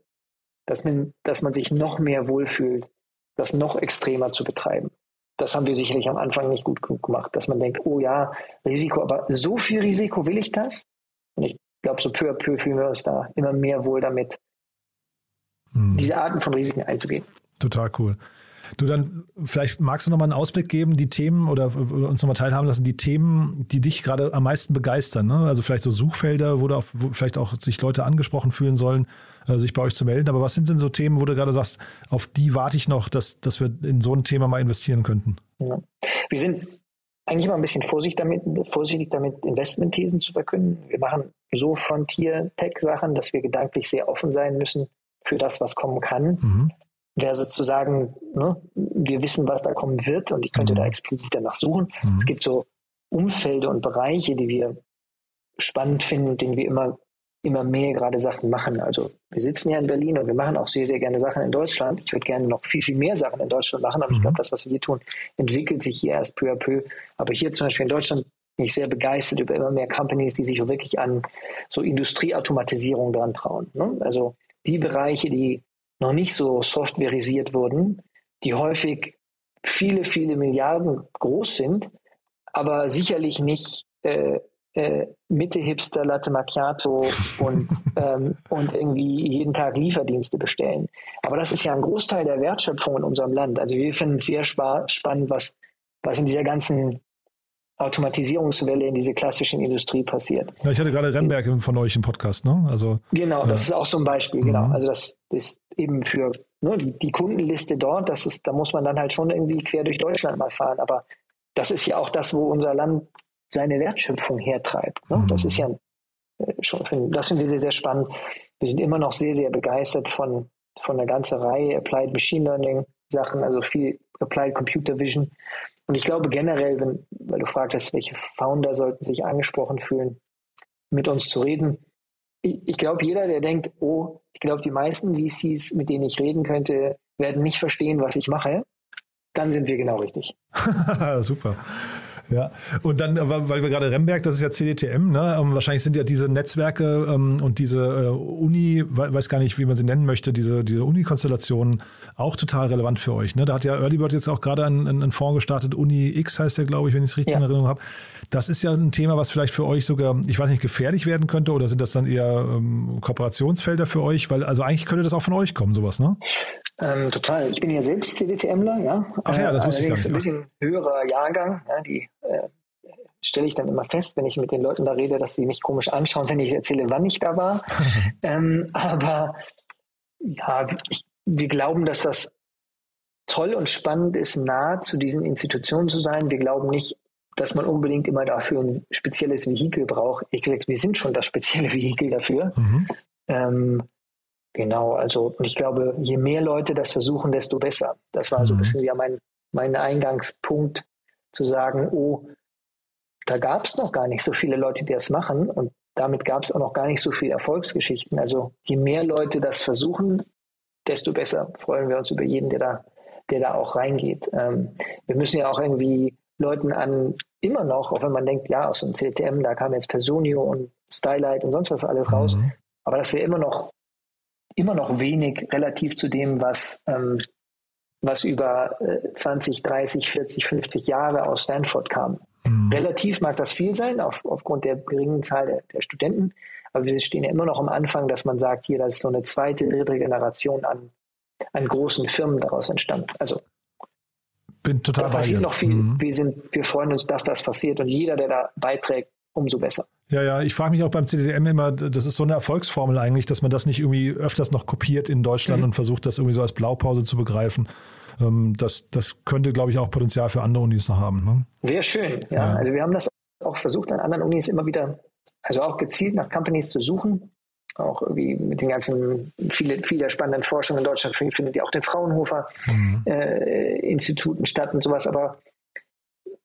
dass man, dass man sich noch mehr wohlfühlt, das noch extremer zu betreiben. Das haben wir sicherlich am Anfang nicht gut genug gemacht, dass man denkt, oh ja, Risiko, aber so viel Risiko will ich das? Und ich glaube, so peu à peu fühlen wir uns da immer mehr wohl damit, Hm. diese Arten von Risiken einzugehen. Total cool. Du dann, vielleicht magst du nochmal einen Ausblick geben, die Themen oder, oder uns nochmal teilhaben lassen, die Themen, die dich gerade am meisten begeistern. Ne? Also vielleicht so Suchfelder, wo, da auch, wo vielleicht auch sich Leute angesprochen fühlen sollen, äh, sich bei euch zu melden. Aber was sind denn so Themen, wo du gerade sagst, auf die warte ich noch, dass, dass wir in so ein Thema mal investieren könnten? Ja. Wir sind eigentlich immer ein bisschen vorsichtig damit, vorsichtig damit, Investmentthesen zu verkünden. Wir machen so Frontier-Tech-Sachen, dass wir gedanklich sehr offen sein müssen für das, was kommen kann. Mhm. Versus zu sagen, ne, wir wissen, was da kommen wird und ich könnte mhm. da explizit danach suchen. Mhm. Es gibt so Umfelder und Bereiche, die wir spannend finden, denen wir immer immer mehr gerade Sachen machen. Also wir sitzen ja in Berlin und wir machen auch sehr, sehr gerne Sachen in Deutschland. Ich würde gerne noch viel, viel mehr Sachen in Deutschland machen, aber mhm. ich glaube, das, was wir hier tun, entwickelt sich hier erst peu à peu. Aber hier zum Beispiel in Deutschland bin ich sehr begeistert über immer mehr Companies, die sich wirklich an so Industrieautomatisierung dran trauen. Ne? Also die Bereiche, die noch nicht so softwareisiert wurden, die häufig viele, viele Milliarden groß sind, aber sicherlich nicht äh, äh, Mitte-Hipster Latte Macchiato *laughs* und, ähm, und irgendwie jeden Tag Lieferdienste bestellen. Aber das ist ja ein Großteil der Wertschöpfung in unserem Land. Also wir finden es sehr spannend, was, was in dieser ganzen Automatisierungswelle in diese klassischen Industrie passiert. Ja, ich hatte gerade Remberg von euch im Podcast, ne? Also, genau, das ist auch so ein Beispiel, genau. Mhm. Also das ist eben für ne, die, die Kundenliste dort, das ist, da muss man dann halt schon irgendwie quer durch Deutschland mal fahren. Aber das ist ja auch das, wo unser Land seine Wertschöpfung hertreibt. Ne? Das ist ja äh, schon, das finden wir sehr, sehr spannend. Wir sind immer noch sehr, sehr begeistert von, von der ganzen Reihe Applied Machine Learning Sachen, also viel Applied Computer Vision. Und ich glaube generell, wenn, weil du fragtest, welche Founder sollten sich angesprochen fühlen, mit uns zu reden. Ich, ich glaube, jeder, der denkt, oh, ich glaube, die meisten VCs, mit denen ich reden könnte, werden nicht verstehen, was ich mache, dann sind wir genau richtig. *laughs* Super. Ja, und dann, weil wir gerade Remberg, das ist ja CDTM, ne? Ähm, wahrscheinlich sind ja diese Netzwerke ähm, und diese äh, Uni, weiß gar nicht, wie man sie nennen möchte, diese, diese Uni-Konstellationen auch total relevant für euch. Ne? Da hat ja Earlybird jetzt auch gerade einen, einen Fonds gestartet, Uni X heißt der, glaube ich, wenn ich es richtig ja. in Erinnerung habe. Das ist ja ein Thema, was vielleicht für euch sogar, ich weiß nicht, gefährlich werden könnte oder sind das dann eher ähm, Kooperationsfelder für euch? Weil also eigentlich könnte das auch von euch kommen, sowas, ne? Ähm, total. Ich bin ja selbst CDTMler, ja. Ach ja, das wusste ich gar nicht. ein bisschen höherer Jahrgang. Ja, die äh, stelle ich dann immer fest, wenn ich mit den Leuten da rede, dass sie mich komisch anschauen, wenn ich erzähle, wann ich da war. *laughs* ähm, aber ja, ich, wir glauben, dass das toll und spannend ist, nah zu diesen Institutionen zu sein. Wir glauben nicht, dass man unbedingt immer dafür ein spezielles Vehikel braucht. Ich gesagt, wir sind schon das spezielle *laughs* Vehikel dafür. Mhm. Ähm, Genau, also und ich glaube, je mehr Leute das versuchen, desto besser. Das war mhm. so ein mhm. bisschen ja mein, mein Eingangspunkt, zu sagen, oh, da gab es noch gar nicht so viele Leute, die das machen und damit gab es auch noch gar nicht so viele Erfolgsgeschichten. Also je mehr Leute das versuchen, desto besser freuen wir uns über jeden, der da, der da auch reingeht. Ähm, wir müssen ja auch irgendwie Leuten an, immer noch, auch wenn man denkt, ja, aus dem CTM, da kam jetzt Personio und Stylight und sonst was alles raus, mhm. aber dass wir immer noch immer noch wenig relativ zu dem, was, ähm, was über äh, 20, 30, 40, 50 Jahre aus Stanford kam. Mhm. Relativ mag das viel sein, auf, aufgrund der geringen Zahl der, der, Studenten, aber wir stehen ja immer noch am Anfang, dass man sagt, hier, das ist so eine zweite, dritte Generation an, an großen Firmen daraus entstanden. Also bin total da passiert noch viel. Mhm. Wir, sind, wir freuen uns, dass das passiert und jeder, der da beiträgt, umso besser. Ja, ja, ich frage mich auch beim CDM immer, das ist so eine Erfolgsformel eigentlich, dass man das nicht irgendwie öfters noch kopiert in Deutschland mhm. und versucht, das irgendwie so als Blaupause zu begreifen. Ähm, das, das könnte, glaube ich, auch Potenzial für andere Unis noch haben. Ne? Wäre schön, ja. ja. Also wir haben das auch versucht, an anderen Unis immer wieder, also auch gezielt nach Companies zu suchen. Auch irgendwie mit den ganzen, viele, viele spannenden Forschungen in Deutschland findet ja auch den Fraunhofer mhm. äh, Instituten statt und sowas. Aber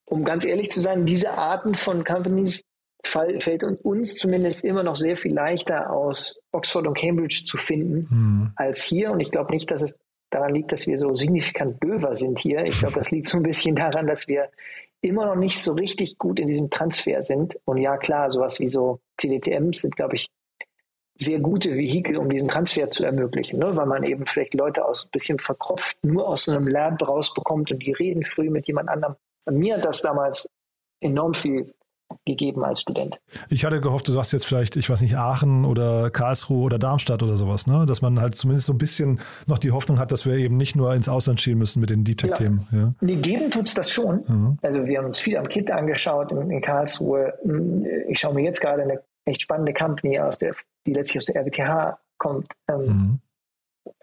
um ganz ehrlich zu sein, diese Arten von Companies, fällt uns zumindest immer noch sehr viel leichter aus Oxford und Cambridge zu finden mhm. als hier. Und ich glaube nicht, dass es daran liegt, dass wir so signifikant döver sind hier. Ich glaube, das liegt so ein bisschen daran, dass wir immer noch nicht so richtig gut in diesem Transfer sind. Und ja, klar, sowas wie so CDTMs sind, glaube ich, sehr gute Vehikel, um diesen Transfer zu ermöglichen, ne? weil man eben vielleicht Leute aus ein bisschen verkropft nur aus so einem Lab rausbekommt und die reden früh mit jemand anderem. Und mir hat das damals enorm viel gegeben als Student. Ich hatte gehofft, du sagst jetzt vielleicht, ich weiß nicht, Aachen oder Karlsruhe oder Darmstadt oder sowas, ne? Dass man halt zumindest so ein bisschen noch die Hoffnung hat, dass wir eben nicht nur ins Ausland schielen müssen mit den Deep Tech-Themen. Ja. Ja. Nee, geben tut es das schon. Mhm. Also wir haben uns viel am Kit angeschaut in, in Karlsruhe. Ich schaue mir jetzt gerade eine echt spannende Company aus, der, die letztlich aus der RWTH kommt, ähm, mhm.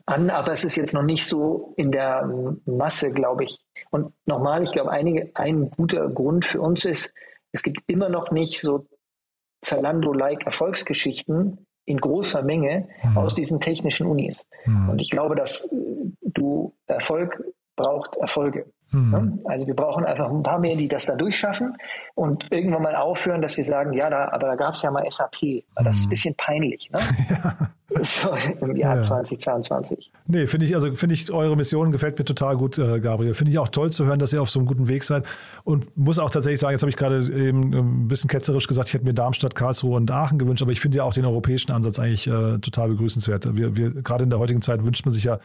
an, aber es ist jetzt noch nicht so in der Masse, glaube ich. Und nochmal, ich glaube, einige, ein guter Grund für uns ist, es gibt immer noch nicht so Zalando-like Erfolgsgeschichten in großer Menge mhm. aus diesen technischen Unis. Mhm. Und ich glaube, dass du Erfolg braucht Erfolge. Mhm. Also wir brauchen einfach ein paar mehr, die das da durchschaffen und irgendwann mal aufhören, dass wir sagen, ja, da, aber da gab es ja mal SAP. Das ist ein mhm. bisschen peinlich. Ne? *laughs* Ja. So im Jahr ja. 2022. Nee, finde ich, also finde ich, eure Mission gefällt mir total gut, äh, Gabriel. Finde ich auch toll zu hören, dass ihr auf so einem guten Weg seid. Und muss auch tatsächlich sagen, jetzt habe ich gerade eben ein bisschen ketzerisch gesagt, ich hätte mir Darmstadt, Karlsruhe und Aachen gewünscht, aber ich finde ja auch den europäischen Ansatz eigentlich äh, total begrüßenswert. Wir, wir, gerade in der heutigen Zeit wünscht man sich ja,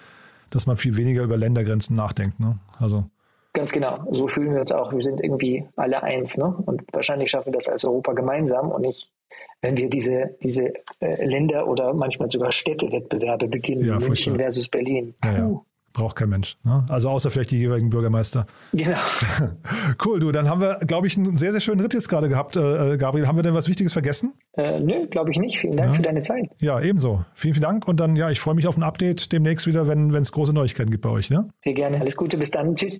dass man viel weniger über Ländergrenzen nachdenkt. Ne? Also Ganz genau. So fühlen wir uns auch. Wir sind irgendwie alle eins. Ne? Und wahrscheinlich schaffen wir das als Europa gemeinsam und nicht, wenn wir diese, diese äh, Länder oder manchmal sogar Städtewettbewerbe beginnen. Ja, München versus Berlin. Ja, ja. Braucht kein Mensch. Ne? Also außer vielleicht die jeweiligen Bürgermeister. Genau. *laughs* cool, du. Dann haben wir, glaube ich, einen sehr, sehr schönen Ritt jetzt gerade gehabt. Äh, äh, Gabriel, haben wir denn was Wichtiges vergessen? Äh, nö, glaube ich nicht. Vielen Dank ja. für deine Zeit. Ja, ebenso. Vielen, vielen Dank. Und dann, ja, ich freue mich auf ein Update demnächst wieder, wenn es große Neuigkeiten gibt bei euch. Ne? Sehr gerne. Alles Gute. Bis dann. Tschüss.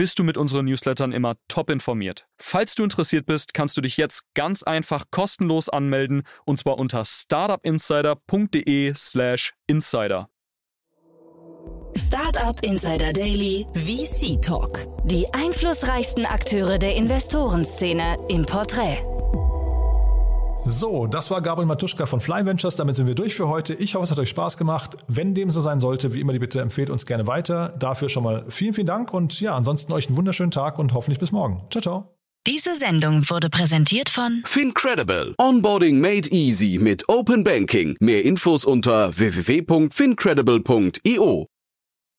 bist du mit unseren Newslettern immer top informiert. Falls du interessiert bist, kannst du dich jetzt ganz einfach kostenlos anmelden und zwar unter startupinsider.de/slash insider. Startup Insider Daily VC Talk. Die einflussreichsten Akteure der Investorenszene im Porträt. So, das war Gabriel Matuschka von Fly Ventures. Damit sind wir durch für heute. Ich hoffe, es hat euch Spaß gemacht. Wenn dem so sein sollte, wie immer die Bitte, empfehlt uns gerne weiter. Dafür schon mal vielen, vielen Dank und ja, ansonsten euch einen wunderschönen Tag und hoffentlich bis morgen. Ciao, ciao. Diese Sendung wurde präsentiert von Fincredible. Onboarding made easy mit Open Banking. Mehr Infos unter www.fincredible.io.